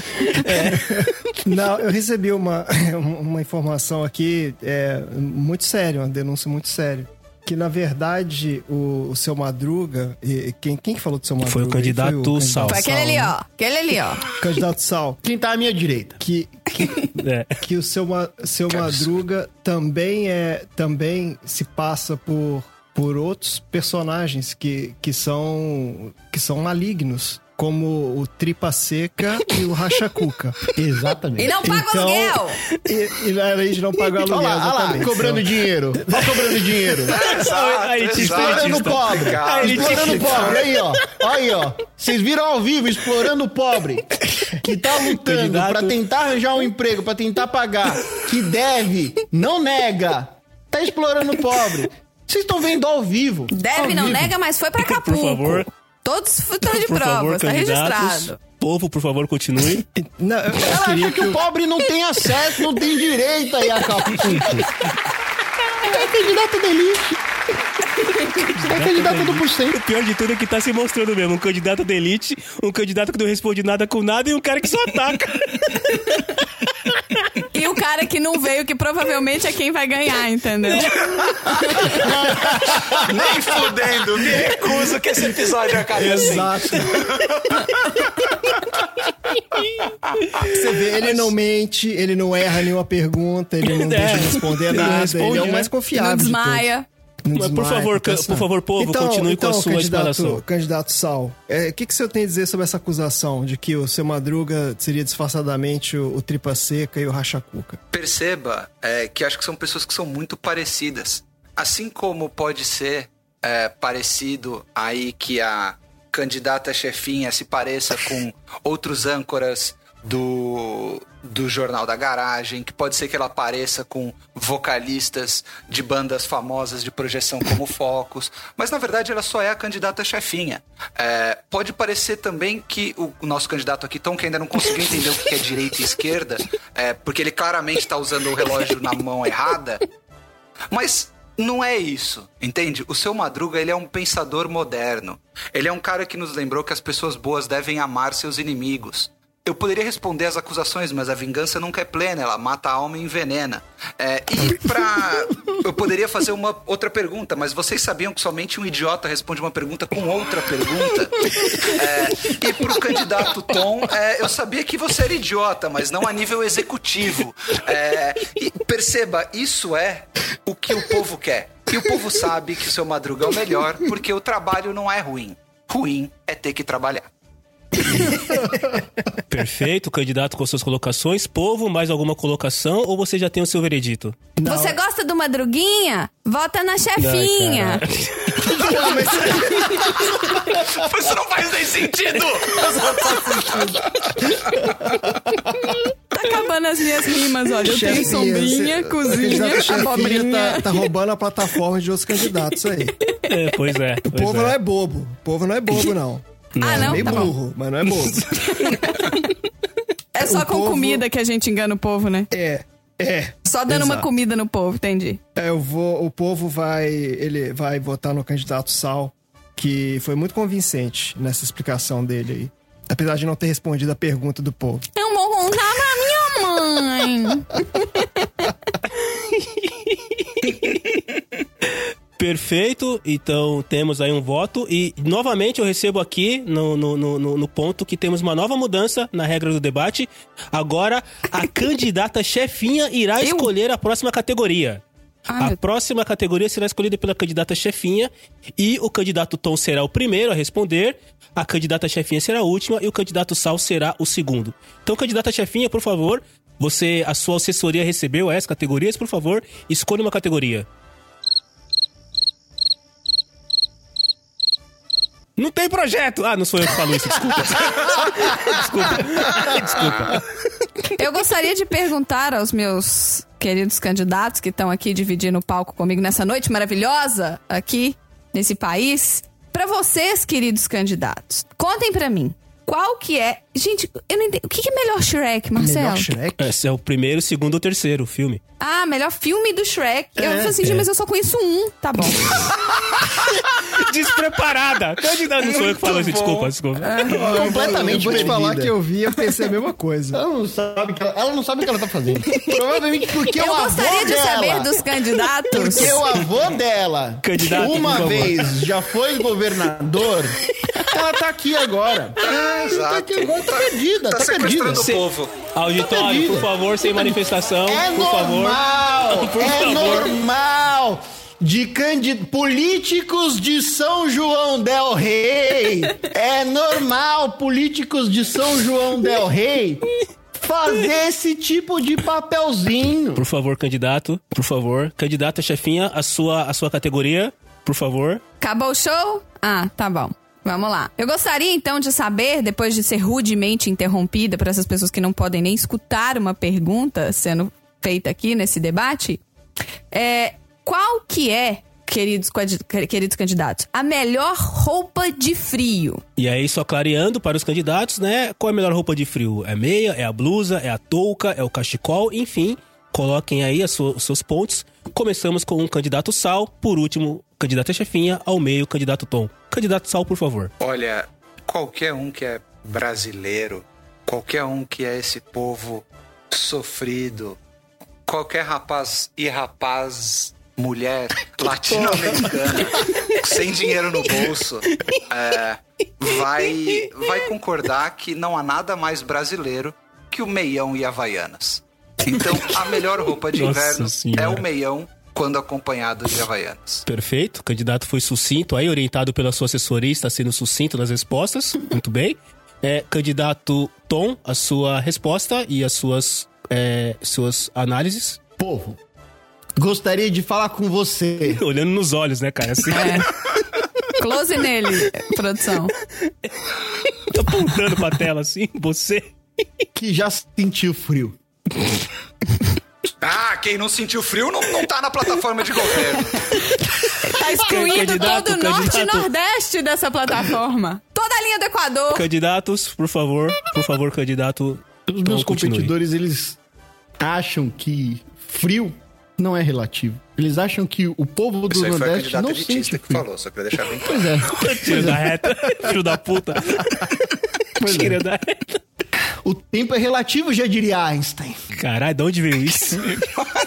D: Não, eu recebi uma, *laughs* uma informação aqui é, muito séria, uma denúncia muito séria. Que na verdade o, o seu Madruga. e- Quem, quem que falou do seu Madruga?
A: Foi o candidato
D: candidato
A: Sal.
B: Foi aquele ali, ó. Aquele ali, ó. *laughs*
D: Candidato Sal.
G: Quem tá à minha direita?
D: Que, que, *laughs*
A: É.
D: que o seu, seu Madruga também é também se passa por, por outros personagens que, que são que são malignos, como o Tripa Seca e o Rachacuca. *laughs*
G: Exatamente.
B: E não paga o
D: Então,
B: aluguel!
D: E, e a gente não paga o
G: Olha
D: aluguel,
G: lá, olha lá, cobrando
D: Então,
G: dinheiro. *laughs* Olha cobrando dinheiro. Explorando o pobre. Explorando o pobre. Aí, ó. Aí, ó. Vocês viram ao vivo explorando o pobre. Que tá lutando
A: Candidato.
G: pra tentar arranjar um emprego, pra tentar pagar. Que deve, não nega. Tá explorando o pobre. Vocês estão vendo ao vivo. Ao
B: Deve, não
G: vivo.
B: nega, mas foi pra Acapulco.
A: favor.
B: Todos estão de
A: Por
B: provas,
A: favor,
B: tá
A: candidatos.
B: registrado.
A: Povo, por favor, continue. *laughs*
D: Não, eu, eu
G: Ela acha que o pobre não tem acesso, não tem direito aí a. *laughs* É candidato da elite. É candidato do por cento.
A: O pior de tudo é que tá se mostrando mesmo. Um candidato da elite, um candidato que não responde nada com nada e um cara que só ataca. *laughs*
B: E o cara que não veio, que provavelmente é quem vai ganhar, entendeu?
C: Nem fudendo, me recuso que esse episódio acabe assim.
D: Exato. Você vê, ele não mente, ele não erra nenhuma pergunta, ele não
A: É.
D: deixa de responder nada,
A: responde,
D: ele é o
A: né?
D: mais confiável.
B: Não
D: de todos.
B: desmaia.
A: Mas, por favor, por favor, povo, continue com a sua
D: candidato,
A: explanação.
D: Candidato Sal, é, o que, que o senhor tem a dizer sobre essa acusação de que o seu Madruga seria disfarçadamente o, o Tripa Seca e o Rachacuca?
C: Perceba é, que acho que são pessoas que são muito parecidas. Assim como pode ser é, parecido aí que a candidata chefinha se pareça com outros âncoras do, do Jornal da Garagem, que pode ser que ela pareça com vocalistas de bandas famosas de projeção como *laughs* Focus, mas na verdade ela só é a candidata chefinha. É, pode parecer também que o, o nosso candidato aqui, Tom, que ainda não conseguiu entender o que é direita e esquerda, é, porque ele claramente está usando o relógio na mão errada, mas não é isso, entende? O seu Madruga, ele é um pensador moderno. Ele é um cara que nos lembrou que as pessoas boas devem amar seus inimigos. Eu poderia responder as acusações, mas a vingança nunca é plena, ela mata a alma e envenena. É, e pra. *laughs* Eu poderia fazer uma outra pergunta, mas vocês sabiam que somente um idiota responde uma pergunta com outra pergunta? É, e pro candidato Tom, é, eu sabia que você era idiota, mas não a nível executivo. É, e perceba, isso é o que o povo quer. E o povo sabe que o seu Madruga é o melhor, porque o trabalho não é ruim. Ruim é ter que trabalhar. *laughs*
A: Perfeito, candidato com suas colocações. Povo, mais alguma colocação ou você já tem o seu veredito?
B: Você gosta do Madruguinha? Vota na chefinha. *laughs*
C: Isso não faz nem sentido!
B: Tá acabando as minhas rimas, olha. Eu tenho
D: Chefinha,
B: sombrinha,
D: você-
B: cozinha, abobrinha.
D: Tá, tá roubando a plataforma de outros candidatos aí.
A: É, pois é.
D: O
A: pois
D: povo
A: é.
D: não é bobo. O povo não é bobo, não.
B: Ah,
D: É
B: não?
D: meio
B: Tá bom.
D: burro, mas não é bobo. *laughs*
B: É só
D: O
B: com
D: povo-
B: comida que a gente engana o povo, né?
D: É, é.
B: Só dando uma
D: Exato.
B: comida no povo, entendi.
D: É, eu vou, o povo vai, ele vai votar no candidato Sal, que foi muito convincente nessa explicação dele aí. Apesar de não ter respondido a pergunta do povo.
B: Eu vou contar pra minha mãe. *laughs*
A: Perfeito, então temos aí um voto e novamente eu recebo aqui no, no, no, no- ponto que temos uma nova mudança na regra do debate. Agora a *laughs* candidata chefinha irá
B: Eu?
A: escolher a próxima categoria.
B: Ah,
A: a próxima categoria será escolhida pela candidata chefinha e o candidato Tom será o primeiro a responder, a candidata chefinha será a última e o candidato Sal será o segundo. Então, candidata chefinha, por favor, você, a sua assessoria recebeu as categorias, por favor, escolha uma categoria. Não tem projeto! Ah, não sou eu que falo isso, desculpa. desculpa. Desculpa.
B: Eu gostaria de perguntar aos meus queridos candidatos que estão aqui dividindo o palco comigo nessa noite maravilhosa aqui nesse país. Pra vocês, queridos candidatos, contem pra mim. Qual que é. Gente, eu não entendi. O que que é melhor Shrek, Marcelo?
D: Melhor Shrek?
A: Esse é o primeiro, segundo ou terceiro filme.
B: Ah, melhor filme do Shrek. eu falei assim, gente, mas eu só conheço um. Tá bom. *laughs*
A: Despreparada! Candidata, não sou eu que falo isso, desculpa, desculpa.
G: Completamente
D: eu vou te falar
G: perdida.
D: que eu vi, eu pensei a mesma coisa.
G: Ela não sabe que ela, ela não sabe o que ela tá fazendo. Provavelmente porque
B: Eu
G: o avô
B: gostaria de
G: dela,
B: saber dos candidatos.
G: Porque o avô dela,
A: Candidato,
G: uma
A: favor.
G: vez já foi governador, ela tá aqui agora.
C: É,
G: Ela tá aqui agora, tá perdida,
C: Tá
G: tá, perdida.
C: sequestrando o
A: Cê-
C: povo.
A: Auditório,
G: perdida.
A: por favor, sem manifestação,
G: É
A: por favor.
G: Normal,
A: Por
G: é
A: favor.
G: normal. De candi... políticos de São João del Rei. É normal políticos de São João del Rei fazer esse tipo de papelzinho.
A: Por favor, candidato, por favor. Candidata chefinha, a sua, a sua categoria, por favor.
B: Acabou o show? Ah, tá bom. Vamos lá. Eu gostaria então de saber, depois de ser rudemente interrompida por essas pessoas que não podem nem escutar uma pergunta sendo feita aqui nesse debate, é, qual que é, queridos, queridos candidatos, a melhor roupa de frio?
A: E aí, só clareando para os candidatos, né? Qual é a melhor roupa de frio? É meia, é a blusa, é a touca, é o cachecol, enfim. Coloquem aí as su- os seus pontos. Começamos com um candidato Sal, por último, candidata chefinha, ao meio, candidato Tom. Candidato Sal, por favor.
C: Olha, qualquer um que é brasileiro, qualquer um que é esse povo sofrido, qualquer rapaz e rapaz, mulher latino-americana, sem dinheiro no bolso, é, vai, vai concordar que não há nada mais brasileiro que o meião e havaianas. Então, a melhor roupa de
A: Nossa
C: inverno é o meião quando acompanhado de havaianas.
A: Perfeito. O candidato foi sucinto aí, orientado pela sua assessoria, está sendo sucinto nas respostas. Muito bem. É, candidato Tom, a sua resposta e as suas, é, suas análises.
G: Povo, gostaria de falar com você. *laughs*
A: Olhando nos olhos, né, cara? Assim,
B: Close nele, produção.
A: tá apontando pra tela assim, você.
G: que já sentiu frio.
C: Ah, quem não sentiu frio não, não tá na plataforma de governo.
B: Tá excluindo
A: Candidato,
B: todo o norte e nordeste dessa plataforma. Toda a linha do Equador.
A: Candidatos, por favor, por favor, candidato.
G: Os
A: Tom,
G: meus
A: continue.
G: competidores, eles acham que frio não é relativo. Eles acham que o povo do Nordeste não sente
C: que
G: frio.
C: falou, só queria deixar bem claro.
G: Pois é.
A: Tira da reta, filho da puta.
G: Pois é.
A: Tira da reta.
G: O tempo é relativo, já diria Einstein.
A: Caralho, de onde veio isso?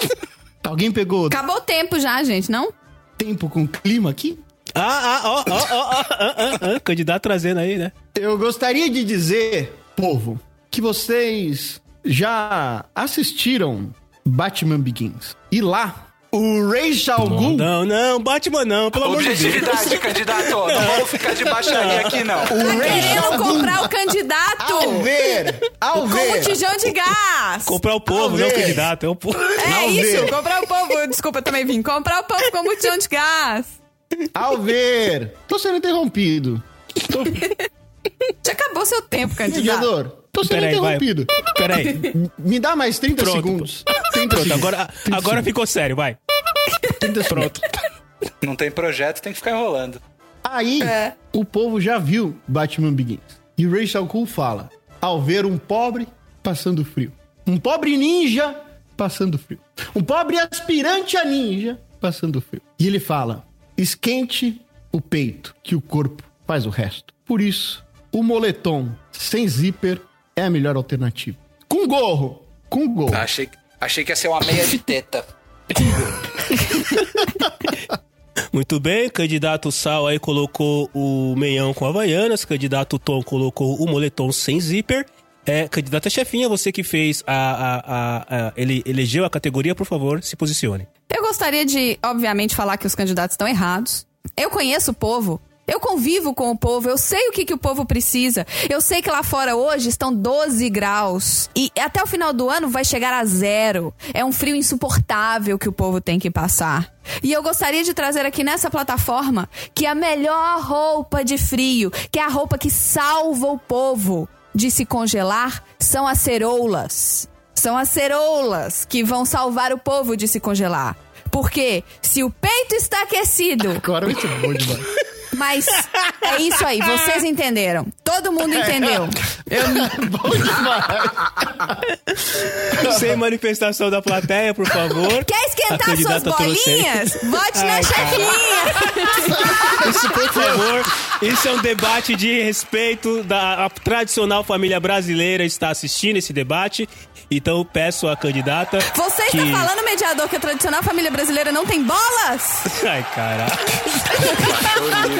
A: *laughs*
G: Alguém pegou
B: Acabou o tempo já, gente, não?
G: tempo com clima aqui?
A: Ah, ah, ó, ó, ó, ó, ah, ah, ah, candidato trazendo aí, né?
G: Eu gostaria de dizer, povo, que vocês já assistiram Batman Begins. E lá O Rei Shalgun.
A: Não, não, Batman não, pelo amor de Deus.
C: Objetividade, candidato. Não vamos ficar de baixaria aqui, não.
G: O
B: Querendo
G: Shalgun.
B: comprar o candidato
G: Ao ver, ao
B: com
G: ver.
B: botijão de gás.
A: Comprar o povo, não o candidato, é o povo.
B: É
G: Ao
B: isso,
G: ver.
B: comprar o povo. Desculpa, eu também vim. Comprar o povo com botijão de gás.
G: Ao ver. Tô sendo interrompido. Tô...
B: Já acabou seu tempo, candidato.
G: Mediador, tô sendo
A: Peraí, vai.
G: interrompido.
A: Peraí. *laughs*
G: Me dá mais 30
A: Pronto.
G: segundos. 30
A: Pronto,
G: segundos.
A: agora, agora ficou sério, vai.
G: 30
A: Pronto.
C: Não tem projeto, tem que ficar enrolando.
G: Aí,
B: É.
G: o povo já viu Batman Begins. E o Rachel Cool fala: ao ver um pobre passando frio, um pobre ninja passando frio, um pobre aspirante a ninja passando frio. E ele fala: esquente o peito, que o corpo faz o resto. Por isso, o moletom sem zíper é a melhor alternativa. Com gorro, com gorro.
C: Achei, achei que ia ser uma meia de teta. *laughs*
A: Muito bem, candidato Sal aí colocou o meião com havaianas, candidato Tom colocou o moletom sem zíper. É, candidata chefinha, você que fez a, a, a, a- ele elegeu a categoria, por favor, se posicione.
B: Eu gostaria de, obviamente, falar que os candidatos estão errados. Eu conheço o povo. Eu convivo com o povo, eu sei o que, que o povo precisa. Eu sei que lá fora hoje estão 12 graus. E até o final do ano vai chegar a zero. É um frio insuportável que o povo tem que passar. E eu gostaria de trazer aqui nessa plataforma que a melhor roupa de frio, que é a roupa que salva o povo de se congelar, são as ceroulas. São as ceroulas que vão salvar o povo de se congelar. Porque se o peito está aquecido,
G: Agora ser bom demais. *laughs*
B: mas é isso aí, vocês entenderam. Todo mundo entendeu. *laughs*
G: bom demais.
A: Sem manifestação da plateia, por favor.
B: Quer esquentar suas
A: candidata trouxe
B: bolinhas? Vote na
A: Ai,
B: chefinha.
A: Isso, por favor. Isso é um debate de respeito da a tradicional família brasileira está assistindo esse debate. Então eu peço à candidata.
B: Você
A: que...
B: está falando, mediador, que a tradicional família brasileira não tem bolas?
A: Ai, caralho. *laughs*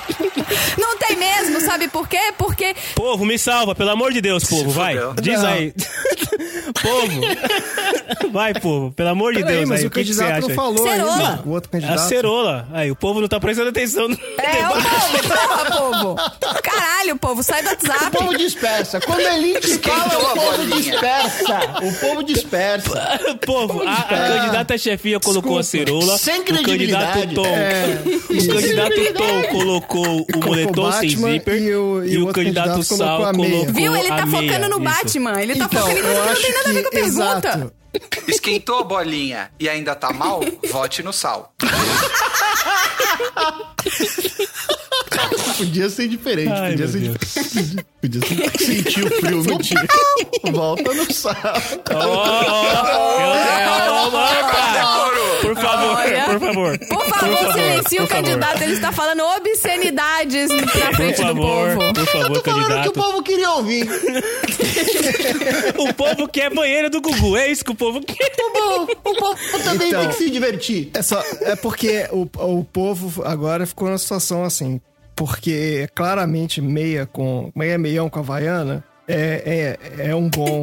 B: Não tem mesmo, sabe por quê? Porque
A: Povo, me salva, pelo amor de Deus, povo, vai. Diz
D: Não.
A: aí. *laughs* povo. Vai, povo, pelo amor de
D: Peraí,
A: Deus
D: mas
A: aí.
D: o
A: O que, que você
D: candidato
A: acha?
D: não falou
B: Cerola.
D: ainda. O outro
A: A
D: candidato.
A: cerola. Aí, o povo não tá prestando atenção no
B: é o povo, *laughs* porra, povo. Caralho, povo, sai do
G: O
B: WhatsApp.
G: povo dispersa. Quando a elite fala, o
C: a
G: povo
C: bolinha.
G: dispersa. O povo dispersa. *laughs*
A: Povo, a, a candidata chefinha colocou a cerola.
G: Sem
A: o candidato
G: credibilidade.
A: Tom.
D: É,
A: o candidato Tom colocou o moletom sem
D: Batman
A: zíper.
D: e o- e o outro
A: candidato
D: candidato
A: Sal
D: colocou.
B: Viu? Ele tá
A: meia.
B: focando no
A: Isso.
B: Batman. Ele tá
D: Então,
B: focando em coisa
D: eu
B: que não tem nada a ver com a pergunta.
C: Esquentou a bolinha e ainda tá mal? Vote no sal.
G: Podia ser diferente.
A: Ai,
G: podia ser diferente. Podia ser... Sentir o frio no pau, Volta no sal.
A: Ó, ó, eu- é, ó, opa! Por favor,
B: Olha.
A: por favor.
B: Por favor, silencie
A: por
B: o candidato. Ele está falando obscenidades na
A: Por
B: frente do
A: favor,
B: povo.
A: por favor,
G: Tô falando que o
A: candidato.
G: povo queria ouvir. *laughs*
A: O povo quer banheiro do Gugu, é isso que o povo quer.
G: O povo, o povo também
D: Então.
G: tem que se divertir.
D: É, só, é porque o, o povo agora ficou numa situação assim. Porque claramente meia com. Meia meião com a Havaiana é, é, é um bom.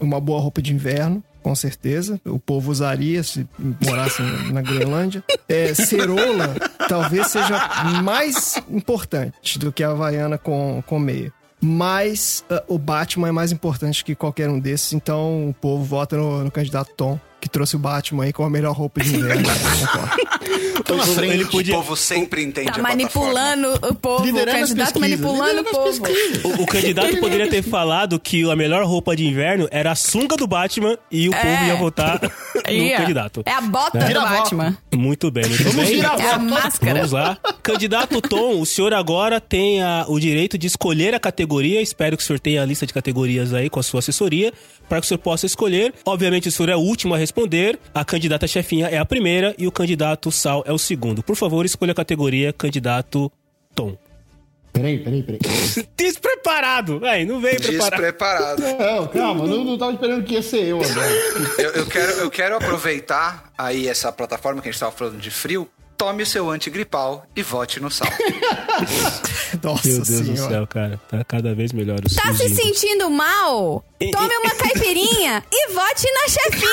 D: Uma boa roupa de inverno. Com certeza, o povo usaria se morasse na Groenlândia. É, cerola talvez seja mais importante do que a Havaiana com, com meia. Mas ah, o Batman é mais importante que qualquer um desses, então o povo vota no, no candidato Tom, que trouxe o Batman aí com a melhor roupa de inverno. *laughs*
G: Tô na frente.
A: Ele
C: O
A: podia,
C: povo sempre entende
B: Tá manipulando o povo, o
G: Liderando as
B: candidato manipulando o povo.
A: o, o candidato *laughs* poderia ter falado que a melhor roupa de inverno era a sunga do Batman e o
B: É.
A: povo ia votar
B: Aí, *laughs*
A: no
B: ó.
A: candidato.
B: É a bota
A: Né?
B: do
G: Vira.
B: Batman.
A: Muito bem, muito
G: Vamos
A: bem.
G: virar
B: É a máscara.
A: Vamos lá. Candidato Tom, o senhor agora tem a- o direito de escolher a categoria. Espero que o senhor tenha a lista de categorias aí com a sua assessoria, para que o senhor possa escolher. Obviamente, o senhor é o último a responder. A candidata chefinha é a primeira e o candidato Sal é o segundo. Por favor, escolha a categoria candidato Tom.
G: Peraí, peraí, peraí. *laughs*
A: Despreparado! Aí, não veio preparado.
C: Despreparado.
G: Não, calma, não, não tava esperando que ia ser eu agora.
C: Eu, eu quero, eu quero aproveitar aí essa plataforma que a gente estava falando de frio tome o seu antigripal e vote no sal. *laughs*
D: Nossa
A: Meu Deus do
D: senhora.
A: céu, cara. Tá cada vez melhor os
B: Tá se sentindo mal? Tome uma *laughs* caipirinha e vote na chefinha!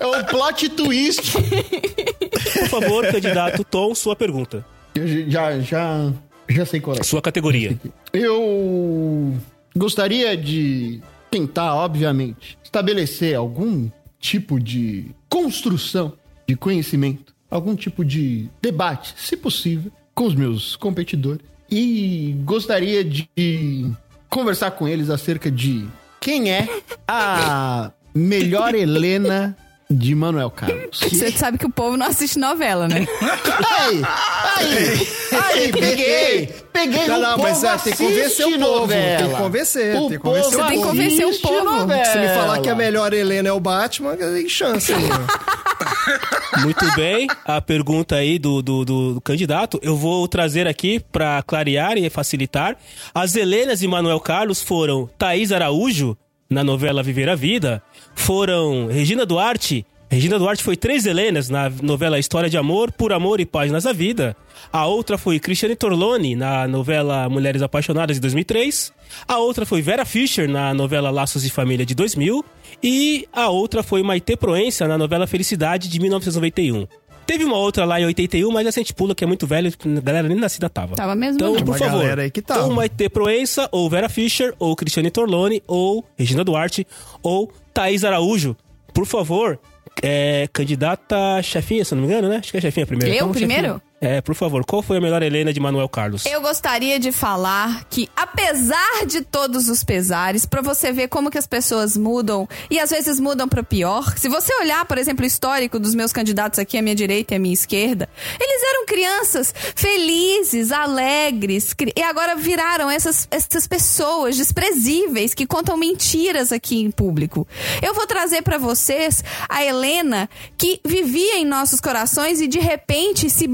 G: É o plot twist.
A: Por favor, candidato Tom, sua pergunta.
G: Eu já, já, já sei qual é.
A: Sua categoria.
G: Eu gostaria de tentar, obviamente, estabelecer algum tipo de construção de conhecimento, algum tipo de debate, se possível, com os meus competidores. E gostaria de conversar com eles acerca de quem é a melhor Helena de Manuel Carlos.
B: Você sabe que o povo não assiste novela, né?
G: Aí, aí, aí, peguei, peguei
D: Não,
G: o
D: não,
G: povo
D: mas é, tem que convencer o povo,
G: novela.
D: tem que convencer,
G: O
D: tem que convencer
G: povo
D: o
B: Você tem que convencer o povo.
G: novela.
D: Se me falar que a melhor Helena é o Batman, tem chance aí. *laughs* ó.
A: Muito bem, a pergunta aí do, do, do- candidato, eu vou trazer aqui pra clarear e facilitar. As Helenas e Manuel Carlos foram Thaís Araújo, na novela Viver a Vida, foram Regina Duarte. Regina Duarte foi três Helenas na novela História de Amor, Por Amor e Páginas da Vida. A outra foi Cristiane Torlone na novela Mulheres Apaixonadas de 2003. A outra foi Vera Fischer na novela Laços de Família de 2000. E a outra foi Maite Proença na novela Felicidade de 1991. Teve uma outra lá em 81, mas essa a gente pula que é muito velho, a galera nem nascida tava.
B: Tava mesmo,
A: Então, por
D: Uma
A: favor,
D: galera aí que tava.
A: ou Maite Proença, ou Vera Fischer, ou Cristiane Torlone, ou Regina Duarte, ou Thaís Araújo. Por favor, é, candidata chefinha, se eu não me engano, né? Acho que é chefinha primeiro.
B: Eu
A: Então,
B: primeiro?
A: chefinha. É, por favor, qual foi a melhor Helena de Manuel Carlos?
B: Eu gostaria de falar que, apesar de todos os pesares, pra você ver como que as pessoas mudam e às vezes mudam pra pior. Se você olhar, por exemplo, o histórico dos meus candidatos aqui à minha direita e à minha esquerda, eles eram crianças felizes, alegres e agora viraram essas, essas pessoas desprezíveis que contam mentiras aqui em público. Eu vou trazer pra vocês a Helena que vivia em nossos corações e de repente se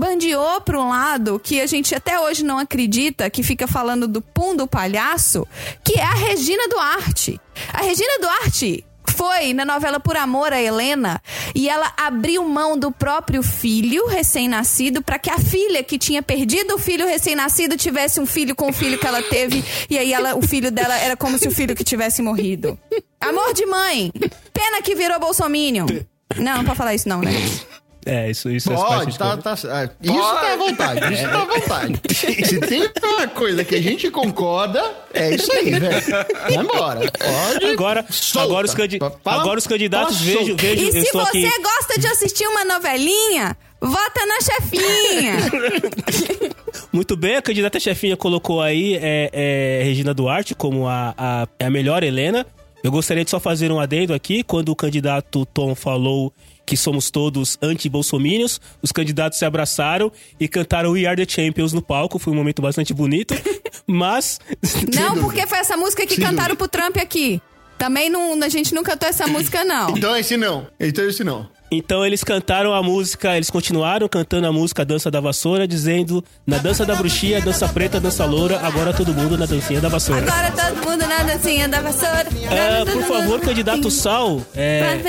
B: para um lado que a gente até hoje não acredita, que fica falando do pum do palhaço, que é a Regina Duarte. A Regina Duarte foi na novela Por Amor a Helena e ela abriu mão do próprio filho recém-nascido para que a filha que tinha perdido o filho recém-nascido tivesse um filho com o filho que ela teve e aí ela, o filho dela era como se o filho que tivesse morrido. Amor de mãe. Pena que virou bolsominion. Não, não pode falar isso não, né?
A: É, isso, isso
G: Pode,
A: de
G: tá, tá, ah, isso tá à vontade, isso tá à vontade. Se tem uma coisa que a gente concorda, é isso aí, velho. Vambora. Pode.
A: Agora,
G: Solta.
A: agora, os, candi-
G: Fala-
A: agora os candidatos, vejo,
B: E
A: eu
B: se
A: estou
B: você
A: aqui.
B: gosta de assistir uma novelinha, vota na chefinha. *laughs*
A: Muito bem, a candidata chefinha colocou aí é, é, Regina Duarte como a, a, a melhor Helena. Eu gostaria de só fazer um adendo aqui. Quando o candidato Tom falou que somos todos anti-bolsomínios, os candidatos se abraçaram e cantaram We Are The Champions no palco. Foi um momento bastante bonito. *laughs* Mas...
B: Não, porque foi essa música que
G: Sem
B: cantaram pro Trump aqui. Também não, a gente não cantou essa *laughs* música, não.
G: Então esse não. Então esse não.
A: Então eles cantaram a música, eles continuaram cantando a música Dança da Vassoura, dizendo na dança da bruxinha, dança preta, dança loura, agora todo mundo na dancinha da vassoura.
B: Agora todo mundo na dancinha da vassoura.
A: É, por favor, candidato Sal, é,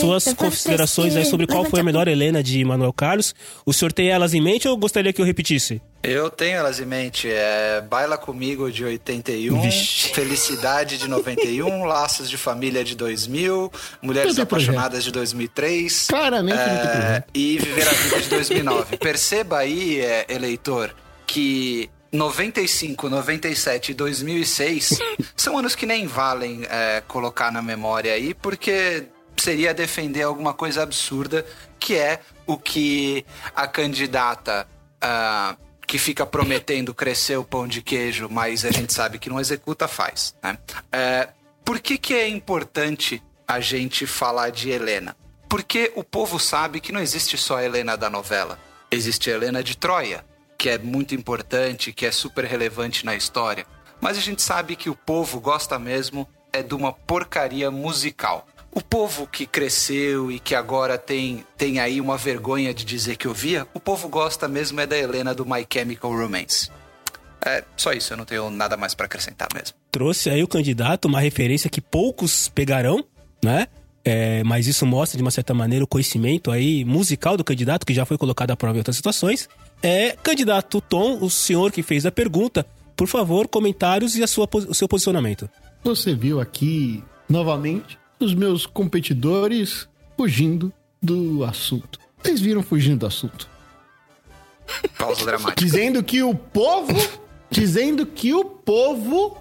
A: suas considerações aí sobre qual foi a melhor Helena de Manuel Carlos. O senhor tem elas em mente ou gostaria que eu repetisse?
C: Eu tenho elas em mente. É Baila Comigo de 81,
A: Vixe.
C: Felicidade de 91, *laughs* Laços de Família de 2000, Mulheres
G: Não tem projeto.
C: Apaixonadas de 2003.
G: Claramente
C: é. E Viver a Vida de 2009. *laughs* Perceba aí, é, eleitor, que 95, 97 e 2006 *laughs* são anos que nem valem é, colocar na memória aí, porque seria defender alguma coisa absurda, que é o que a candidata ah, que fica prometendo crescer o pão de queijo, mas a gente sabe que não executa, faz. Né? É, por que, que é importante a gente falar de Helena? Porque o povo sabe que não existe só a Helena da novela. Existe a Helena de Troia, que é muito importante, que é super relevante na história. Mas a gente sabe que o povo gosta mesmo é de uma porcaria musical. O povo que cresceu e que agora tem, tem aí uma vergonha de dizer que ouvia, o povo gosta mesmo é da Helena do My Chemical Romance. É só isso, eu não tenho nada mais pra acrescentar mesmo.
A: Trouxe aí o candidato uma referência que poucos pegarão, né? É, mas isso mostra, de uma certa maneira, o conhecimento aí musical do candidato, que já foi colocado à prova em outras situações. É, candidato Tom, o senhor que fez a pergunta, por favor, comentários e a sua, o seu posicionamento.
G: Você viu aqui, novamente, os meus competidores fugindo do assunto. Vocês viram fugindo do assunto.
C: Pausa *laughs* dramática.
G: Dizendo que o povo. dizendo que o povo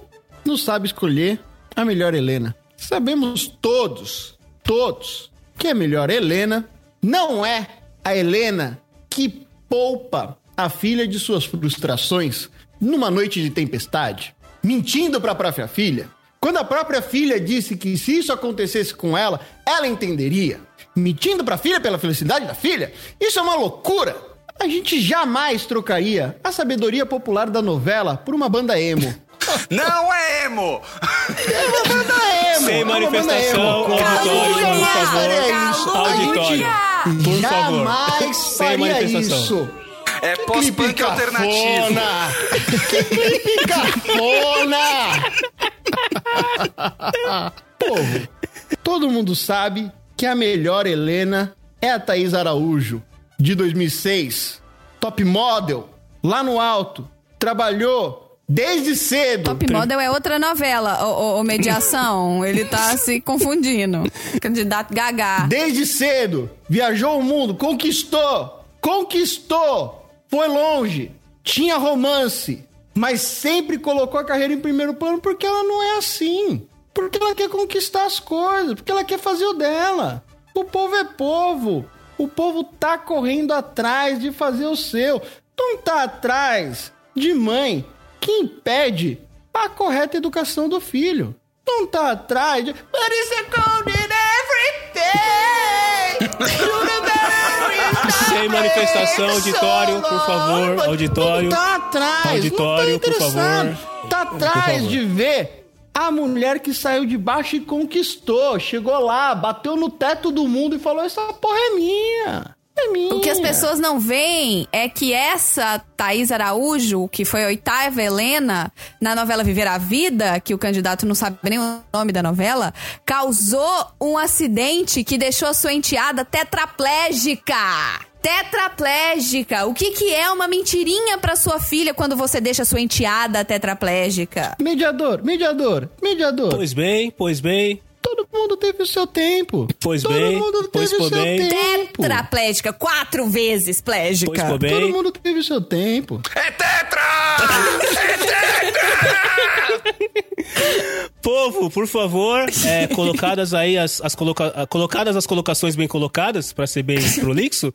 G: não sabe escolher a melhor Helena. Sabemos todos, todos, que a melhor Helena não é a Helena que poupa a filha de suas frustrações numa noite de tempestade, mentindo para a própria filha. Quando a própria filha disse que se isso acontecesse com ela, ela entenderia. Mentindo para a filha pela felicidade da filha? Isso é uma loucura. A gente jamais trocaria a sabedoria popular da novela por uma banda emo. *laughs*
C: Não é emo!
G: É uma banda emo!
A: Sem
G: é
A: manifestação,
G: emo.
A: auditório, por favor.
G: Isso. A gente
A: Auditório, por favor.
G: jamais faria isso.
C: É pós-punk
G: Clipe
C: alternativo.
G: cafona. Clipe cafona! Povo, todo mundo sabe que a melhor Helena é a Thaís Araújo, de 2006. Top model, lá no alto. Trabalhou desde cedo.
B: Top Model é outra novela, ô, ô, ô, Mediação. Ele tá se confundindo. Candidato Gagá.
G: Desde cedo, viajou o mundo, conquistou, conquistou, foi longe, tinha romance, mas sempre colocou a carreira em primeiro plano porque ela não é assim. Porque ela quer conquistar as coisas, porque ela quer fazer o dela. O povo é povo. O povo tá correndo atrás de fazer o seu. Não tá atrás de mãe que impede a correta educação do filho. Não tá atrás de. But it's a cold in everything! *laughs*
A: Sem manifestação, auditório, por favor, auditório.
G: Tá atrás,
A: Auditório,
G: não tá
A: por favor.
G: Tá atrás
A: favor.
G: de ver a mulher que saiu de baixo e conquistou. Chegou lá, bateu no teto do mundo e falou: Essa porra é minha. É minha.
B: O que as pessoas não veem é que essa Thaís Araújo, que foi a oitava Helena na novela Viver a Vida, que o candidato não sabe nem o nome da novela, causou um acidente que deixou a sua enteada tetraplégica. Tetraplégica. O que, que é uma mentirinha pra sua filha quando você deixa sua enteada tetraplégica?
G: Mediador, mediador, mediador.
A: Pois bem, pois bem.
G: Todo mundo teve o seu tempo.
A: Pois
G: Todo
A: bem,
G: mundo
A: pois
G: teve o seu
A: bem.
G: tempo.
B: Tetraplégica. Quatro vezes plégica.
A: Pois ficou
G: Todo
A: bem.
G: mundo teve o seu tempo.
C: É tetra! É tetra! *laughs*
A: Povo, por favor, é, colocadas aí as, as coloca- colocadas as colocações bem colocadas, pra ser bem prolixo,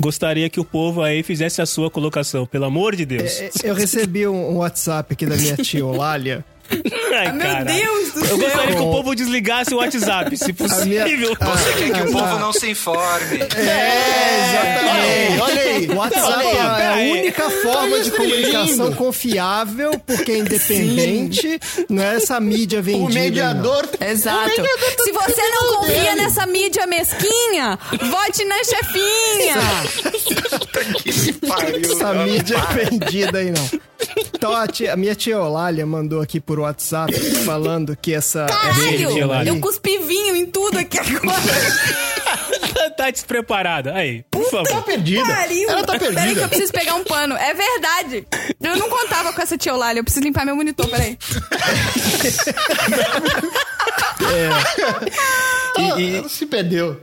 A: gostaria que o povo aí fizesse a sua colocação, pelo amor de Deus.
D: É, Eu recebi um um WhatsApp aqui da minha tia *laughs* Olália. *laughs*
A: Ai,
B: Meu
A: caralho.
B: Deus do
A: Eu
B: céu.
A: gostaria que o povo desligasse o WhatsApp, se possível.
C: Você quer que o
D: Ah,
C: povo
D: ah.
C: não se informe.
D: É, exatamente.
G: Olha aí.
D: O WhatsApp
A: Olha aí,
D: é a
A: aí.
D: única forma de
G: é
D: comunicação confiável, porque é independente, não é essa mídia vendida.
G: O
D: aí, não.
G: mediador.
B: Exato.
G: O mediador tá
B: Se você não confia
G: dele.
B: nessa mídia mesquinha, vote na chefinha.
C: que pariu.
D: Essa mídia vendida aí, não. Então a, tia- a minha tia Olália mandou aqui por WhatsApp falando que essa.
B: Caralho,
A: Olália.
B: eu cuspi vinho em tudo aqui agora. *laughs*
A: tá despreparada. Aí, por
G: Tá
A: favor.
G: perdida.
B: Pariu.
G: Ela tá
B: Peraí que eu
G: perdida.
B: preciso pegar um pano. É verdade. Eu não contava com essa tia Olália. Eu preciso limpar meu monitor, peraí.
G: Ela-
A: E- e-
G: ela se perdeu.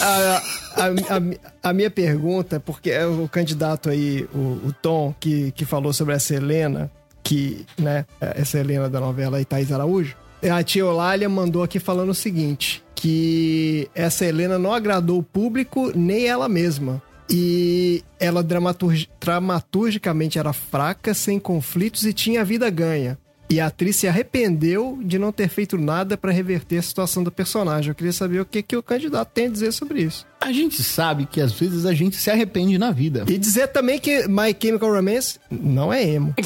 D: A, a, a- a minha pergunta, porque é o candidato aí, o, o Tom, que, que falou sobre essa Helena, que, né, essa Helena da novela aí, Thaís Araújo, a tia Olália mandou aqui falando o seguinte, que essa Helena não agradou o público nem ela mesma. E ela dramaturgi- dramaturgicamente era fraca, sem conflitos e tinha a vida ganha. E a atriz se arrependeu de não ter feito nada pra reverter a situação do personagem. Eu queria saber o que, que o candidato tem a dizer sobre isso.
G: A gente sabe que às vezes a gente se arrepende na vida.
D: E dizer também que My Chemical Romance não é emo. *laughs*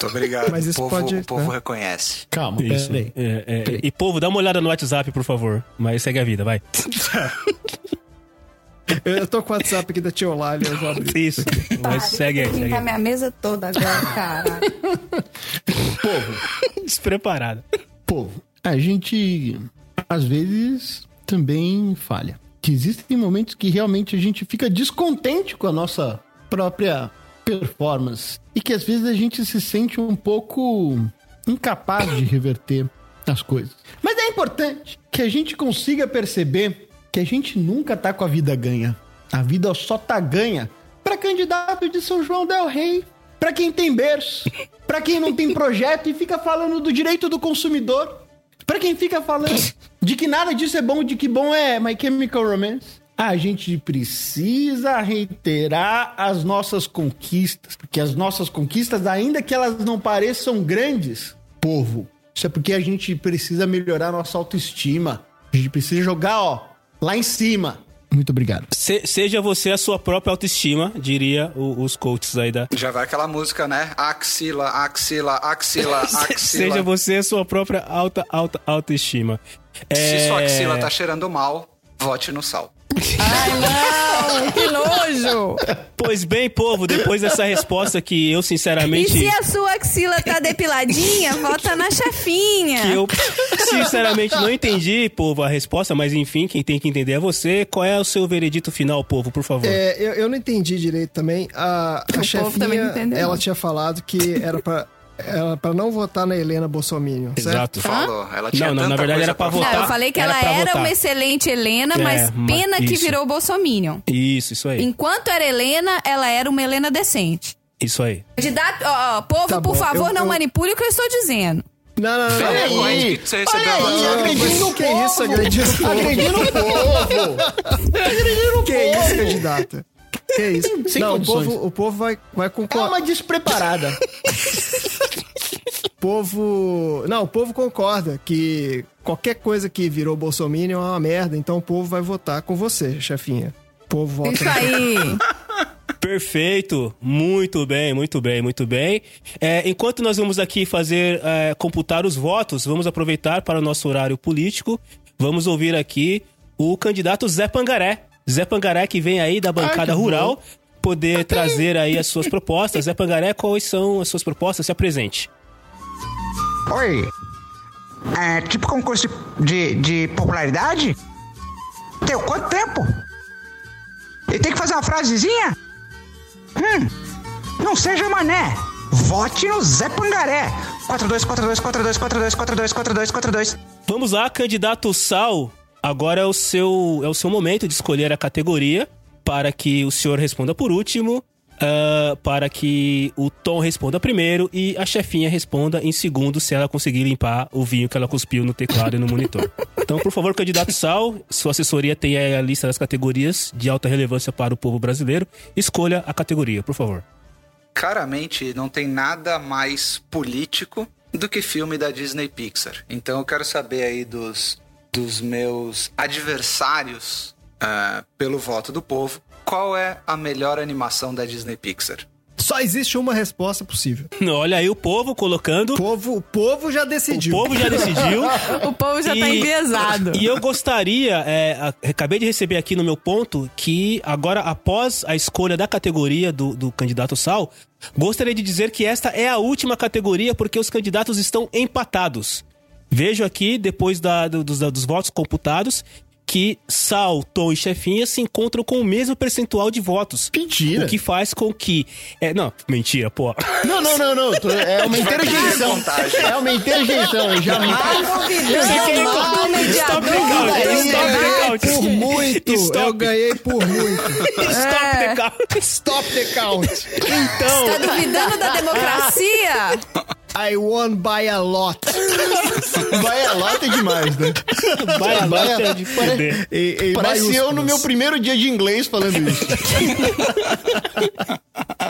C: Muito obrigado.
D: Mas isso
C: o povo,
D: pode-
C: o povo
D: né?
C: reconhece.
G: Calma,
A: Isso.
G: peraí.
A: É, é, e povo, dá uma olhada no WhatsApp, por favor. Mas segue a vida, vai. *laughs*
D: Eu tô com o WhatsApp aqui da tia Olália, eu vou abrir.
A: Isso. Mas segue aí, segue
B: minha mesa toda agora, cara. *laughs*
G: Povo,
A: Despreparada.
G: povo, a gente às vezes também falha. Que existem momentos que realmente a gente fica descontente com a nossa própria performance e que às vezes a gente se sente um pouco incapaz de reverter as coisas. Mas é importante que a gente consiga perceber que a gente nunca tá com a vida ganha. A vida só tá ganha para candidato de São João del Rei, para quem tem berço, para quem não tem projeto e fica falando do direito do consumidor, para quem fica falando de que nada disso é bom, de que bom é My Chemical Romance. A gente precisa reiterar as nossas conquistas, porque as nossas conquistas, ainda que elas não pareçam grandes, povo, isso é porque a gente precisa melhorar nossa autoestima. A gente precisa jogar, ó, lá em cima. Muito obrigado.
A: Se- seja você a sua própria autoestima, diria o- os coaches aí da.
C: Já vai aquela música, né? Axila, axila, axila, *laughs* axila.
A: Seja você a sua própria alta, alta autoestima.
C: Se
A: É,
C: sua axila tá cheirando mal, vote no sal.
B: Não, que nojo!
A: Pois bem, povo, depois dessa resposta que eu
B: E
A: sinceramente.
B: se a sua axila tá depiladinha, *laughs* vota na chefinha.
A: Que eu sinceramente não entendi, povo, a resposta, mas enfim, quem tem que entender é você. Qual é o seu veredito final, povo, por favor?
D: É, eu, eu não entendi direito também. A, a
B: também
D: chefinha,
B: entendeu,
D: ela
B: não.
D: tinha falado que era pra, era pra não votar na Helena Bolsominion, certo?
A: Exato.
C: Falou. Ela tinha
A: Não, não,
C: tanta
A: na verdade
C: coisa
A: era pra
B: Não,
A: votar.
B: eu falei que
A: Era
B: ela era
A: votar.
B: uma excelente Helena,
A: É,
B: mas
A: ma-
B: pena que
A: isso.
B: virou Bolsominion.
A: Isso, isso aí.
B: Enquanto era Helena, ela era uma Helena decente.
A: Isso aí.
B: Candidato, ó, ó, povo,
D: Tá
B: por
D: bom,
B: favor,
D: eu-
B: não
D: eu-
B: manipule o que eu estou dizendo.
D: Não, não, não. não.
C: Aí,
G: aí,
C: que você recebeu
G: olha aí, agredindo o
D: Que
G: povo.
D: isso, agredindo o povo?
G: Agredindo o povo. Agredindo o
D: Que isso, candidata? Que isso?
G: Sem
D: não, o
G: condições.
D: povo, o povo vai, vai
G: É
D: concordar.
G: uma despreparada. *laughs*
D: O povo. Não, o povo concorda que qualquer coisa que virou Bolsominion é uma merda, então o povo vai votar com você, chefinha. O povo vota.
B: Isso aí. *laughs*
A: Perfeito, muito bem, muito bem, muito bem. É, enquanto nós vamos aqui fazer, é, computar os votos, vamos aproveitar para o nosso horário político. Vamos ouvir aqui o candidato Zé Pangaré. Zé Pangaré que vem aí da bancada
G: que
A: rural, poder trazer aí as suas propostas. Zé Pangaré, quais são as suas propostas? Se apresente.
J: Oi. É tipo concurso de, de popularidade? Deu quanto tempo? E tem que fazer uma frasezinha? Hum, não seja mané. Vote no Zé Pangaré. 4242 42 42 42 42 42.
A: Vamos lá, candidato Sal. Agora é o seu é o seu momento de escolher a categoria para que o senhor responda por último, ah, para que o Tom responda primeiro e a chefinha responda em segundo se ela conseguir limpar o vinho que ela cuspiu no teclado e no monitor. Então, por favor, candidato Sal, sua assessoria tem a lista das categorias de alta relevância para o povo brasileiro. Escolha a categoria, por favor.
C: Claramente não tem nada mais político do que filme da Disney Pixar. Então eu quero saber aí dos, dos meus adversários ah, pelo voto do povo, qual é a melhor animação da Disney Pixar?
D: Só existe uma resposta possível. *laughs*
A: Olha aí o povo colocando.
D: O povo, o povo já
A: O
D: decidiu.
A: povo já decidiu.
B: O povo já *laughs* tá enviesado.
A: E eu gostaria, é, acabei de receber aqui no meu ponto, que agora, após a escolha da categoria do, do candidato Sal, gostaria de dizer que esta é a última categoria porque os candidatos estão empatados. Vejo aqui, depois da- do- dos, dos votos computados, que Sal, Tom e Chefinha se encontram com o mesmo percentual de votos.
G: Mentira.
A: O que faz com que. É, não, mentira, pô. *laughs*
G: Não, não, não, não. tô- É uma *laughs* interjeição. É uma interjeição. Eu jamais.
A: Stop
D: Eu
A: stop the
D: ganhei
A: count.
D: por muito.
A: Stop.
D: Eu ganhei por muito. *laughs*
A: Stop the count.
D: Stop the count.
A: Então.
B: Tá duvidando da democracia?
D: I won by a lot. *laughs*
G: Vai a lota é demais, né? *laughs*
A: Vai a
G: Vai a-
A: lata de poder.
D: Em- em
G: Parece eu no meu primeiro dia de inglês falando isso. *laughs*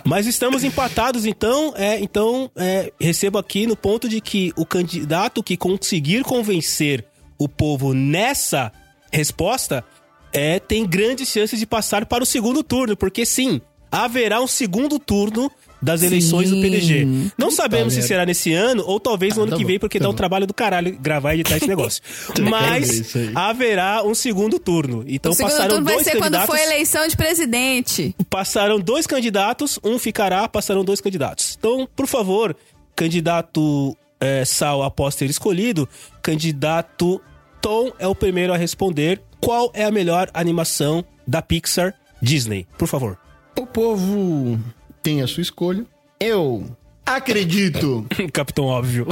A: Mas estamos empatados, então, é, então é, recebo aqui no ponto de que o candidato que conseguir convencer o povo nessa resposta é, tem grandes chances de passar para o segundo turno, porque sim, haverá um segundo turno das eleições do PDG. Não sabemos se
D: merda.
A: será nesse ano ou talvez no ano
G: tá
A: que
G: bom,
A: vem, porque
G: tá
A: dá um
G: bom.
A: trabalho do caralho gravar e editar esse *laughs* negócio. Mas haverá um segundo turno. Então
B: o segundo
A: passaram
B: turno vai
A: dois
B: ser quando
A: candidatos
B: for eleição de presidente.
A: passaram dois candidatos, um ficará, passaram dois candidatos. Então, por favor, candidato é, Sal, após ter escolhido, candidato Tom é o primeiro a responder. Qual é a melhor animação da Pixar Disney? Por favor.
G: O povo tem a sua escolha. Eu acredito *laughs*
A: Capitão Óbvio.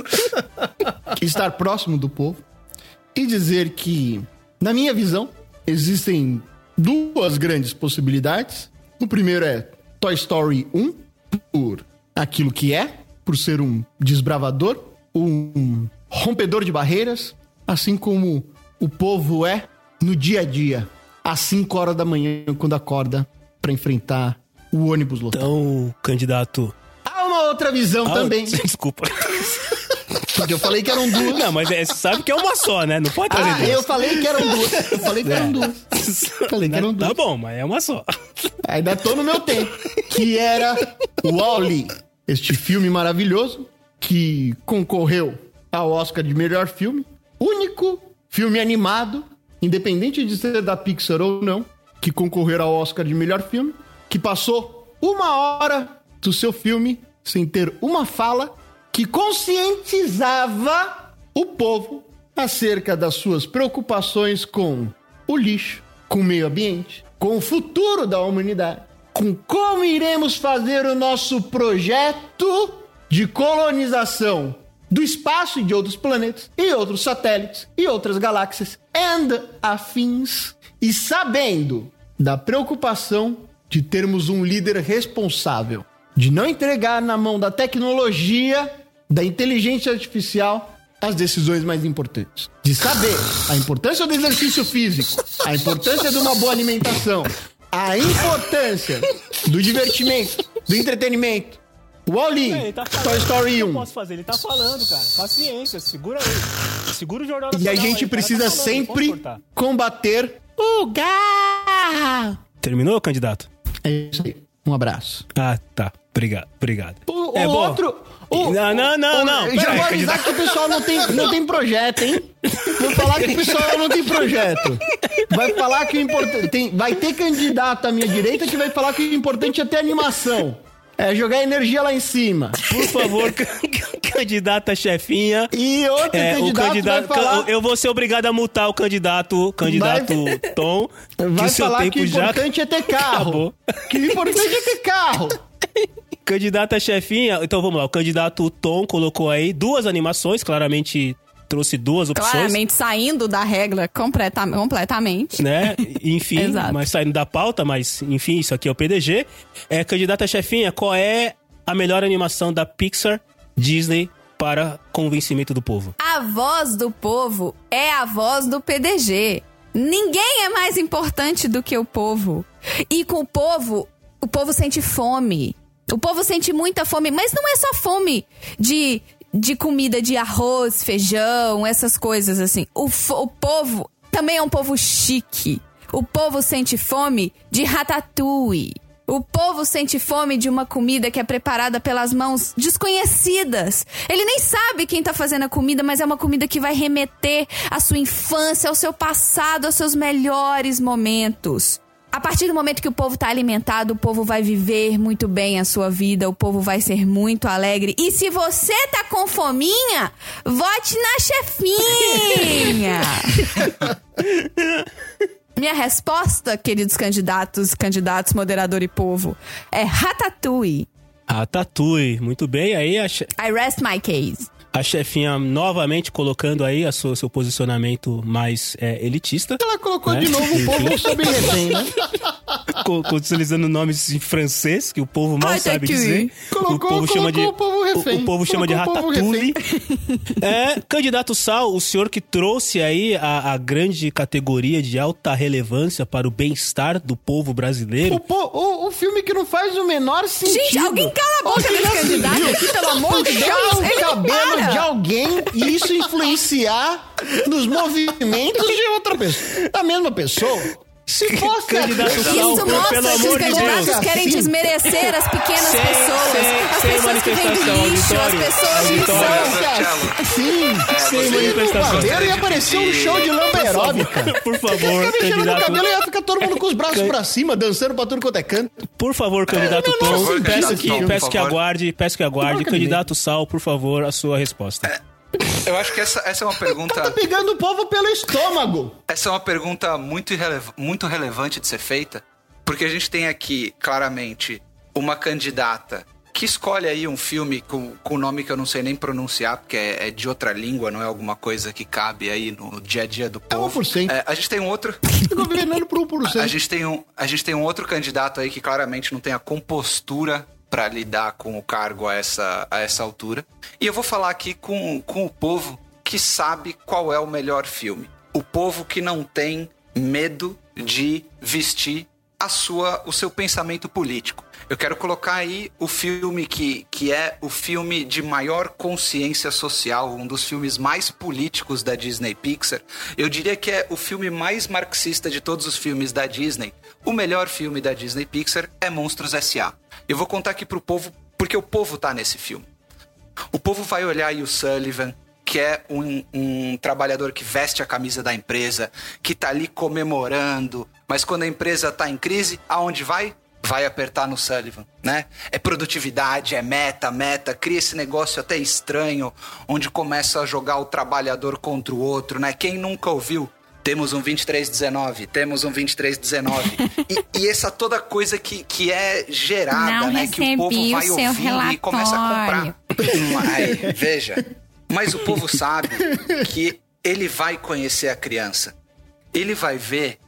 A: *laughs*
G: estar próximo do povo e dizer que, na minha visão, existem duas grandes possibilidades. O primeiro é Toy Story 1, por aquilo que é, por ser um desbravador, um rompedor de barreiras, assim como o povo é no dia a dia, às 5 horas da manhã, quando acorda para enfrentar o ônibus lotado.
A: Então, candidato.
G: Há uma outra visão
A: Ah,
G: também, *laughs*
A: Desculpa.
G: porque eu falei que eram duas.
A: Não, mas é, você sabe que é uma só, né? Não pode trazer
G: Ah,
A: duas.
G: eu falei que eram duas. Eu falei que eram duas. Falei que eram duas.
A: Tá bom, mas é uma só.
G: Ainda tô no meu tempo. Que era o Wall-E. Este filme maravilhoso que concorreu ao Oscar de melhor filme. Único filme animado, independente de ser da Pixar ou não, que concorreu ao Oscar de melhor filme. Que passou uma hora do seu filme sem ter uma fala que conscientizava o povo acerca das suas preocupações com o lixo, com o meio ambiente, com o futuro da humanidade, com como iremos fazer o nosso projeto de colonização do espaço e de outros planetas, e outros satélites, e outras galáxias, and afins, e sabendo da preocupação de termos um líder responsável, de não entregar na mão da tecnologia, da inteligência artificial, as decisões mais importantes. De saber a importância do exercício físico, a importância de uma boa alimentação, a importância do divertimento, do entretenimento. Wall-E, Toy Story 1.
A: fazer? Ele tá falando, cara. Paciência, segura aí. Segura o jornal
G: E a gente precisa sempre combater o gás.
A: Terminou, candidato?
G: É isso aí. Um abraço.
A: Ah, tá. Obrigado, obrigado.
G: O,
A: É
G: o outro. o-
A: Não, não, não,
G: o-
A: não.
G: Já vou avisar que o pessoal não tem, não tem projeto, hein? Vou falar que o pessoal não tem projeto. Vai falar que o importante. Tem, vai ter candidato à minha direita que vai falar que o importante é ter animação. É jogar energia lá em cima.
A: Por favor, *laughs* candidata chefinha.
G: E outro
A: É,
G: candidato,
A: candidato.
G: vai falar.
A: Eu vou ser obrigado a multar o candidato, candidato Tom. *laughs*
G: Vai
A: seu
G: falar
A: tempo
G: que o
A: já
G: importante é ter carro.
A: acabou.
G: Que o importante é ter carro.
A: Candidata chefinha, então vamos lá. O candidato Tom colocou aí duas animações, claramente trouxe duas opções.
B: Claramente saindo da regra completa, completamente.
A: Né? *laughs* Enfim, mas saindo da pauta, mas enfim, isso aqui é o PDG. É, candidata chefinha, qual é a melhor animação da Pixar Disney para convencimento do povo?
B: A voz do povo é a voz do PDG. Ninguém é mais importante do que o povo. E com o povo, o povo sente fome. O povo sente muita fome, mas não é só fome de, de comida de arroz, feijão, essas coisas assim. O, o povo também é um povo chique. O povo sente fome de ratatouille. O povo sente fome de uma comida que é preparada pelas mãos desconhecidas. Ele nem sabe quem tá fazendo a comida, mas é uma comida que vai remeter à sua infância, ao seu passado, aos seus melhores momentos. A partir do momento que o povo tá alimentado, o povo vai viver muito bem a sua vida, o povo vai ser muito alegre. E se você tá com fominha, vote na chefinha! *laughs* Minha resposta, queridos candidatos, candidatos, moderador e povo, é Ratatouille.
A: Ratatouille, muito bem. Aí a, che-
B: I rest my case.
A: A chefinha novamente colocando aí a sua, seu posicionamento mais é, elitista.
G: Ela colocou
A: Né?
G: de novo o povo sob refém, né?
A: Utilizando nomes em francês, que o povo mal sabe
B: Ratatouille.
A: dizer.
G: Colocou-
A: o povo chama de
G: o povo refém.
A: o, o povo chama de ratatouille. É, candidato Sal, o senhor que trouxe aí a, a grande categoria de alta relevância para o bem-estar do povo brasileiro.
G: O, o, o filme que não faz o menor sentido.
B: Gente, alguém cala a boca desse candidato aqui, pelo amor de
G: puxar
B: Deus,
G: o cabelo
B: para.
G: de alguém e isso influenciar nos movimentos de outra pessoa. Da mesma pessoa. Se fosse
A: Candidato
G: assim,
A: Sal,
B: Isso
A: pelo
B: mostra que
A: amor
B: os candidatos
A: Deus.
B: querem desmerecer as pequenas
A: Sem-
B: pessoas,
A: sem-
B: as
A: sem
B: pessoas que vêm do lixo, as pessoas que são...
G: Sim,
A: Sem
G: sem
A: manifestação.
G: cabelo ia parecer um show de lamba aeróbica.
A: Por *laughs* favor,
G: Fica mexendo no
A: candidato.
G: cabelo e ia ficar todo mundo com os braços pra cima, dançando pra tudo quanto é canto.
A: Por favor, candidato
G: menor
A: Tom, peço
C: candidato
A: que, peço aguarde, peço que aguarde.
G: De
A: Candidato Sal, por favor, a sua resposta.
C: Eu acho que essa, essa é uma
G: Tá
C: pergunta.
G: pegando o povo pelo estômago.
C: Essa é uma pergunta muito, muito relevante de ser feita, porque a gente tem aqui, claramente, uma candidata que escolhe aí um filme com, com nome que eu não sei nem pronunciar, porque é, é de outra língua, não é alguma coisa que cabe aí no dia a dia do povo.
G: 1%.
C: É, a gente tem um outro.
G: Tá governando *laughs* por 1%.
C: A gente, tem um, a gente tem um outro candidato aí que claramente não tem a compostura pra lidar com o cargo a essa, a essa altura. E eu vou falar aqui com, com o povo que sabe qual é o melhor filme. O povo que não tem medo de vestir a sua, o seu pensamento político. Eu quero colocar aí o filme que, que é o filme de maior consciência social, um dos filmes mais políticos da Disney Pixar. Eu diria que é o filme mais marxista de todos os filmes da Disney. O melhor filme da Disney Pixar é Monstros S.A. Eu vou contar aqui pro povo, porque o povo tá nesse filme. O povo vai olhar o Sullivan, que é um, um trabalhador que veste a camisa da empresa, que tá ali comemorando, mas quando a empresa tá em crise, aonde vai? Vai apertar no Sullivan, né? É produtividade, é meta, meta, cria esse negócio até estranho, onde começa a jogar o trabalhador contra o outro, né? Quem nunca ouviu? Temos um 2319, temos um 2319. *laughs* e, e essa toda coisa que, que é gerada,
B: Não
C: né? Que o povo
B: recebi o
C: vai
B: seu
C: ouvindo e começa a comprar.
B: relatório.
C: Aí, veja. Mas o povo sabe que ele vai conhecer a criança. Ele vai ver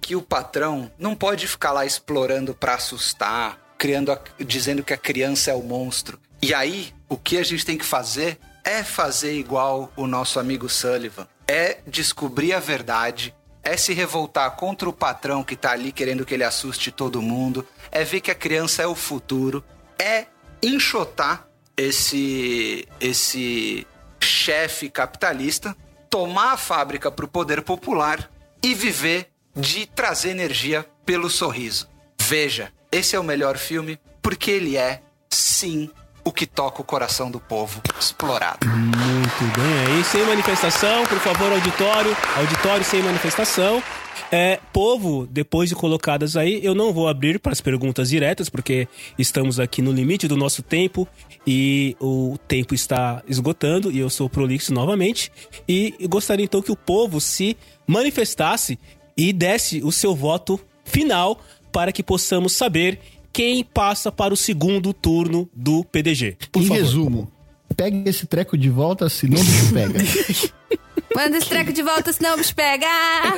C: que o patrão não pode ficar lá explorando pra assustar, criando a- dizendo que a criança é o monstro. E aí, o que a gente tem que fazer é fazer igual o nosso amigo Sullivan. É descobrir a verdade, é se revoltar contra o patrão que tá ali querendo que ele assuste todo mundo, é ver que a criança é o futuro, é enxotar esse esse chefe capitalista, tomar a fábrica para o poder popular e viver de trazer energia pelo sorriso. Veja, esse é o melhor filme porque ele é, sim, o que toca o coração do povo explorado.
A: Muito bem, aí sem manifestação, por favor, auditório. Auditório sem manifestação. É, povo, depois de colocadas aí, eu não vou abrir para as perguntas diretas, porque estamos aqui no limite do nosso tempo e o tempo está esgotando e eu sou prolixo novamente. E gostaria então que o povo se manifestasse e desse o seu voto final para que possamos saber quem passa para o segundo turno do PDG. Por
G: em
A: favor.
G: resumo, pega esse treco de volta, senão o bicho pega. *laughs*
B: Manda esse treco de volta, senão o bicho pega.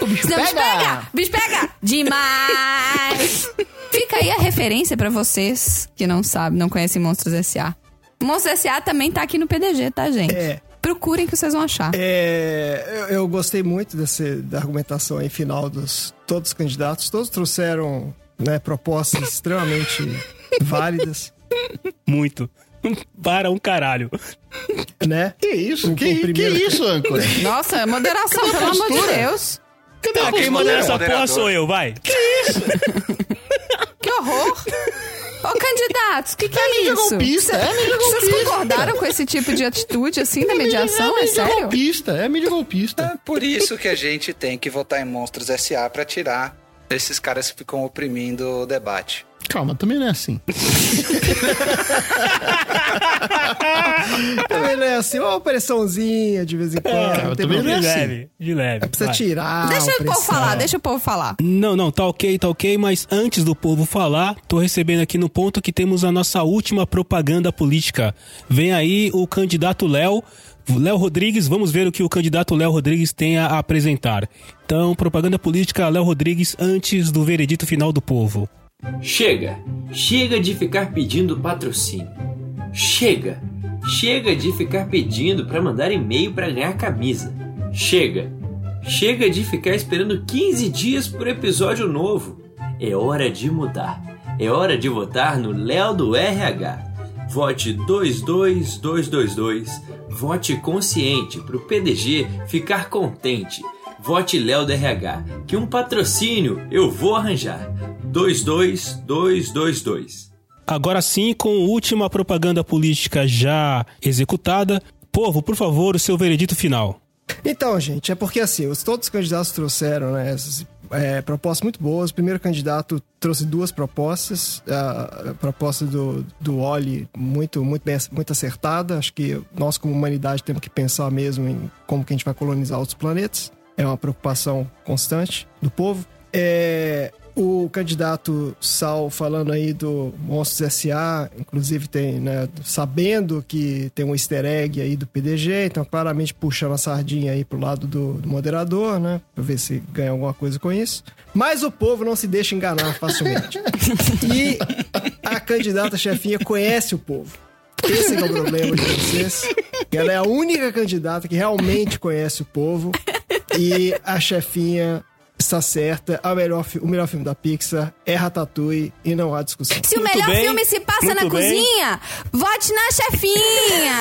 G: o bicho
B: senão o bicho
G: pega.
B: pega. Bicho pega. Demais. *laughs* Fica aí a referência pra vocês que não sabem, não conhecem Monstros S.A. Monstros S.A. também tá aqui no PDG, tá, gente?
D: É.
B: Procurem que vocês vão achar.
D: É, eu, eu gostei muito desse, da argumentação aí final dos todos os candidatos. Todos trouxeram né, propostas extremamente válidas,
A: Muito. Para um caralho.
D: né?
G: Que isso?
D: O-
G: Que,
D: o primeiro-
G: que isso, âncora?
B: Nossa, moderação, pelo amor de? Deus.
G: Cadê a
A: Ah, quem manda essa porra sou eu, vai.
B: Que *laughs* horror. Ô, candidatos, o que, que é,
G: mídia
B: isso?
G: golpista, é mídia
B: Vocês
G: golpista.
B: concordaram com esse tipo de atitude, assim, da mediação?
G: É
B: É
G: mídia
B: sério?
G: golpista, é mídia golpista.
C: É por isso que a gente tem que votar em Monstros S.A. para tirar esses caras que ficam oprimindo o debate.
G: Calma, também não é assim. *laughs*
D: Também não é assim, uma opressãozinha de vez em quando.
G: É,
D: não tem
G: também não é
D: problema.
A: De
G: assim.
A: leve, de leve.
D: Precisa
A: vai.
D: tirar.
B: Deixa o povo falar, deixa o povo falar.
A: Não, não, tá ok, tá ok, mas antes do povo falar, tô recebendo aqui no ponto que temos a nossa última propaganda política. Vem aí o candidato Léo, Léo Rodrigues, vamos ver o que o candidato Léo Rodrigues tem a apresentar. Então, propaganda política Léo Rodrigues antes do veredito final do povo.
K: Chega! Chega de ficar pedindo patrocínio. Chega! Chega de ficar pedindo para mandar e-mail para ganhar camisa. Chega! Chega de ficar esperando 15 dias por episódio novo. É hora de mudar. É hora de votar no Léo do RH. Vote 22222. Vote consciente para o PDG ficar contente. Vote Léo do RH, que um patrocínio eu vou arranjar. 22222.
A: Agora sim, com a última propaganda política já executada, povo, por favor, o seu veredito final.
D: Então, gente, é porque assim, os, todos os candidatos trouxeram né, essas é, propostas muito boas. O primeiro candidato trouxe duas propostas. A, proposta do, do Oli, muito, muito, bem, muito acertada. Acho que nós, como humanidade, temos que pensar mesmo em como que a gente vai colonizar outros planetas. É uma preocupação constante do povo. É, o candidato Sal falando aí do Monstros S.A., inclusive tem, né, sabendo que tem um easter egg aí do PDG, então claramente puxando a sardinha aí pro lado do, do moderador, né, pra ver se ganha alguma coisa com isso. Mas o povo não se deixa enganar facilmente. *laughs* e a candidata chefinha conhece o povo. Esse é o problema de vocês. Ela é a única candidata que realmente conhece o povo. E a chefinha está certa. A melhor, o melhor filme da Pixar é Ratatouille e não há discussão.
B: Se o melhor
A: bem,
B: filme se passa na
A: bem.
B: cozinha, vote na chefinha!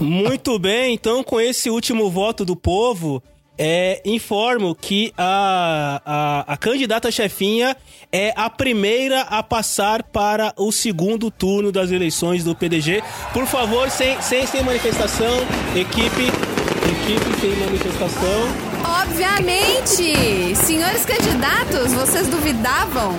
B: *laughs*
A: Muito bem, então com esse último voto do povo, é, informo que a, a, a candidata chefinha é a primeira a passar para o segundo turno das eleições do PDG. Por favor, sem, sem, sem manifestação, equipe, equipe sem manifestação.
B: Obviamente! Senhores candidatos, vocês duvidavam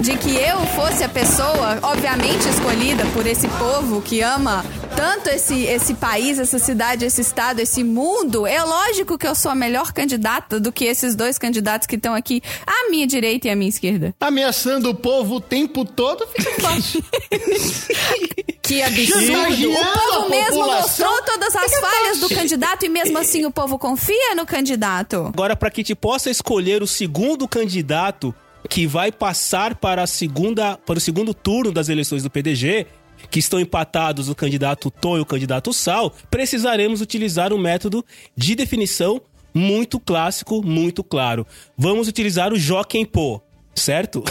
B: de que eu fosse a pessoa, obviamente escolhida por esse povo que ama tanto esse, esse país, essa cidade, esse estado, esse mundo? É lógico que eu sou a melhor candidata do que esses dois candidatos que estão aqui à minha direita e à minha esquerda.
G: Ameaçando o povo o tempo todo, fica fácil. *laughs*
B: Que absurdo! O povo mesmo mostrou todas as falhas do candidato e mesmo assim o povo confia no candidato.
A: Agora, para que te possa escolher o segundo candidato que vai passar para, a segunda, para o segundo turno das eleições do PDG, que estão empatados o candidato Tom e o candidato Sal, precisaremos utilizar um método de definição muito clássico, muito claro. Vamos utilizar o Joquem Pô, certo?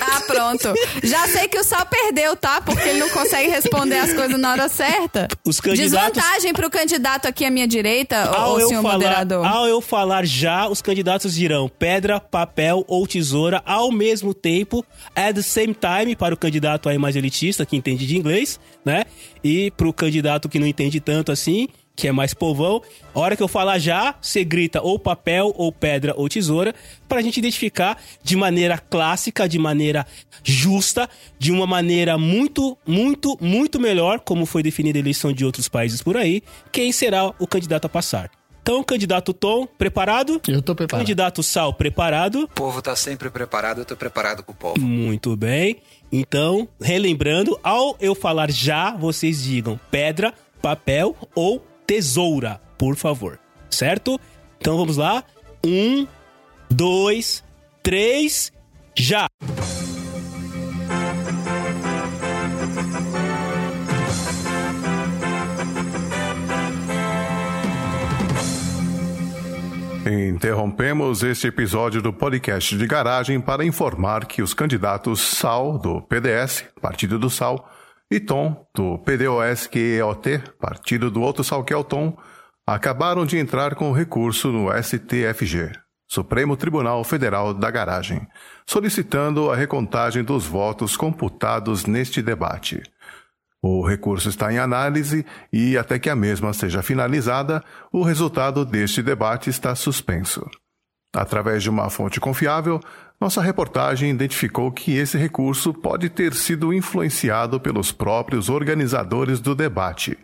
B: Ah, pronto. Já sei que o Sal perdeu, tá? Porque ele não consegue responder as coisas na hora certa.
A: Os candidatos-
B: Desvantagem pro candidato aqui à minha direita,
A: Ao eu,
B: senhor
A: falar,
B: moderador.
A: ao eu falar já, os candidatos dirão pedra, papel ou tesoura ao mesmo tempo, at the same time, para o candidato aí mais elitista, que entende de inglês, né? E pro candidato que não entende tanto assim, que é mais povão, a hora que eu falar já, você grita ou papel, ou pedra, ou tesoura, pra gente identificar de maneira clássica, de maneira justa, de uma maneira muito, muito, muito melhor, como foi definida a eleição de outros países por aí, quem será o candidato a passar. Então, candidato Tom, preparado?
G: Eu tô preparado.
A: Candidato Sal, preparado?
C: O povo tá sempre preparado, eu tô preparado com o povo.
A: Muito bem. Então, relembrando, ao eu falar já, vocês digam pedra, papel ou tesoura, por favor. Certo? Então vamos lá. Um, dois, três, já!
L: Interrompemos este episódio do podcast de garagem para informar que os candidatos Sal, do PDS, Partido do Sal, e Tom, do PDOS-QEOT, Partido do Outro Sal que é acabaram de entrar com recurso no STFG, Supremo Tribunal Federal da Garagem, solicitando a recontagem dos votos computados neste debate. O recurso está em análise e, até que a mesma seja finalizada, o resultado deste debate está suspenso. Através de uma fonte confiável, nossa reportagem identificou que esse recurso pode ter sido influenciado pelos próprios organizadores do debate,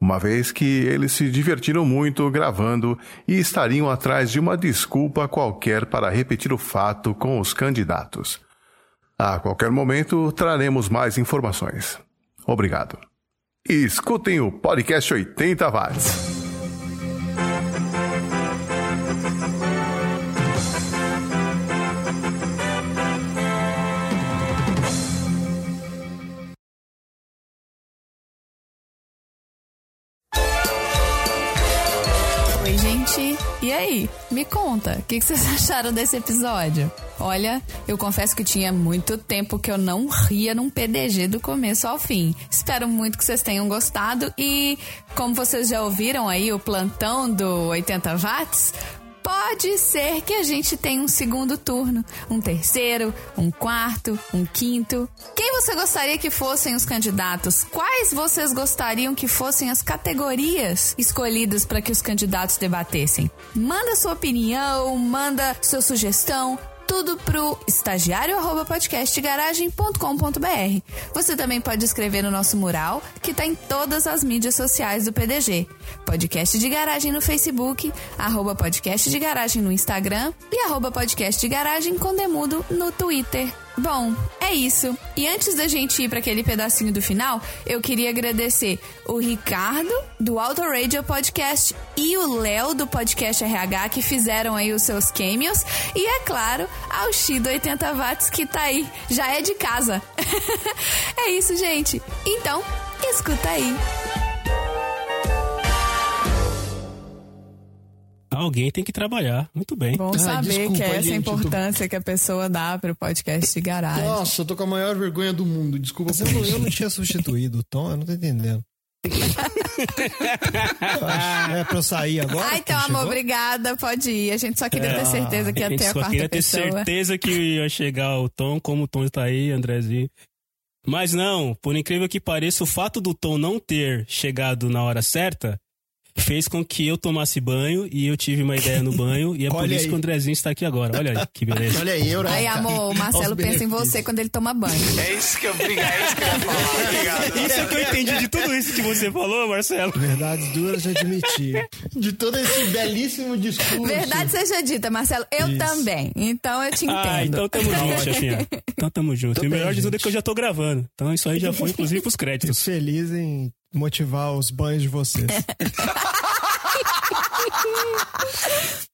L: uma vez que eles se divertiram muito gravando e estariam atrás de uma desculpa qualquer para repetir o fato com os candidatos. A qualquer momento traremos mais informações. Obrigado. Escutem o podcast 80 watts.
B: E aí? Me conta, o que, que vocês *laughs* acharam desse episódio? Olha, eu confesso que tinha muito tempo que eu não ria num PDG do começo ao fim. Espero muito que vocês tenham gostado e, como vocês já ouviram aí o plantão do 80 watts, pode ser que a gente tenha um segundo turno, um terceiro, um quarto, um quinto. Quem você gostaria que fossem os candidatos? Quais vocês gostariam que fossem as categorias escolhidas para que os candidatos debatessem? Manda sua opinião, manda sua sugestão tudo pro estagiário arroba podcastgaragem.com.br. Você também pode escrever no nosso mural, que tá em todas as mídias sociais do PDG. Podcast de Garagem no Facebook, arroba podcast de garagem no Instagram e arroba podcast de garagem com demudo no Twitter. Bom, é isso. E antes da gente ir para aquele pedacinho do final, eu queria agradecer o Ricardo, do Auto Radio Podcast, e o Léo, do Podcast RH, que fizeram aí os seus cameos. E, é claro, ao X do 80 watts, que tá aí. Já é de casa. *laughs* é isso, gente. Então, escuta aí.
A: Alguém tem que trabalhar. Muito bem.
B: Bom
G: Ai,
B: saber
G: desculpa,
B: que é essa
G: gente, eu tô-
B: importância que a pessoa dá pro podcast de garagem.
G: Nossa, eu tô com a maior vergonha do mundo. Desculpa
D: Mas eu, não- eu não tinha substituído o Tom, eu não tô entendendo. *laughs* É pra eu sair agora?
B: Ah,
D: que
B: então, amor, obrigada, pode ir. A gente só queria ter certeza que ia ter a
A: só
B: quarta
A: queria ter
B: pessoa.
A: certeza que ia chegar o Tom, como o Tom tá aí, Andrezinho. Mas não, por incrível que pareça, o fato do Tom não ter chegado na hora certa fez com que eu tomasse banho e eu tive uma ideia no banho e é *laughs* por isso
D: aí.
A: que o Andrezinho está aqui agora. Olha aí, que beleza.
G: Olha aí, Eureka.
B: Aí, amor, o Marcelo pensa em você quando ele toma banho.
C: É isso que eu é isso que eu ia falar. Obrigado. *laughs*
A: Isso é que eu entendi de tudo isso que você falou, Marcelo.
D: Verdades duras de admitir.
G: De todo esse belíssimo discurso.
B: Verdade seja dita, Marcelo, eu
D: Isso.
B: também. Então eu te entendo.
A: Ah, então tamo junto, chefinha. Então tamo junto. e o melhor de tudo é que eu já tô gravando. Então isso aí já foi, inclusive, pros
D: Fico
A: créditos.
D: feliz em motivar os banhos de vocês. *laughs*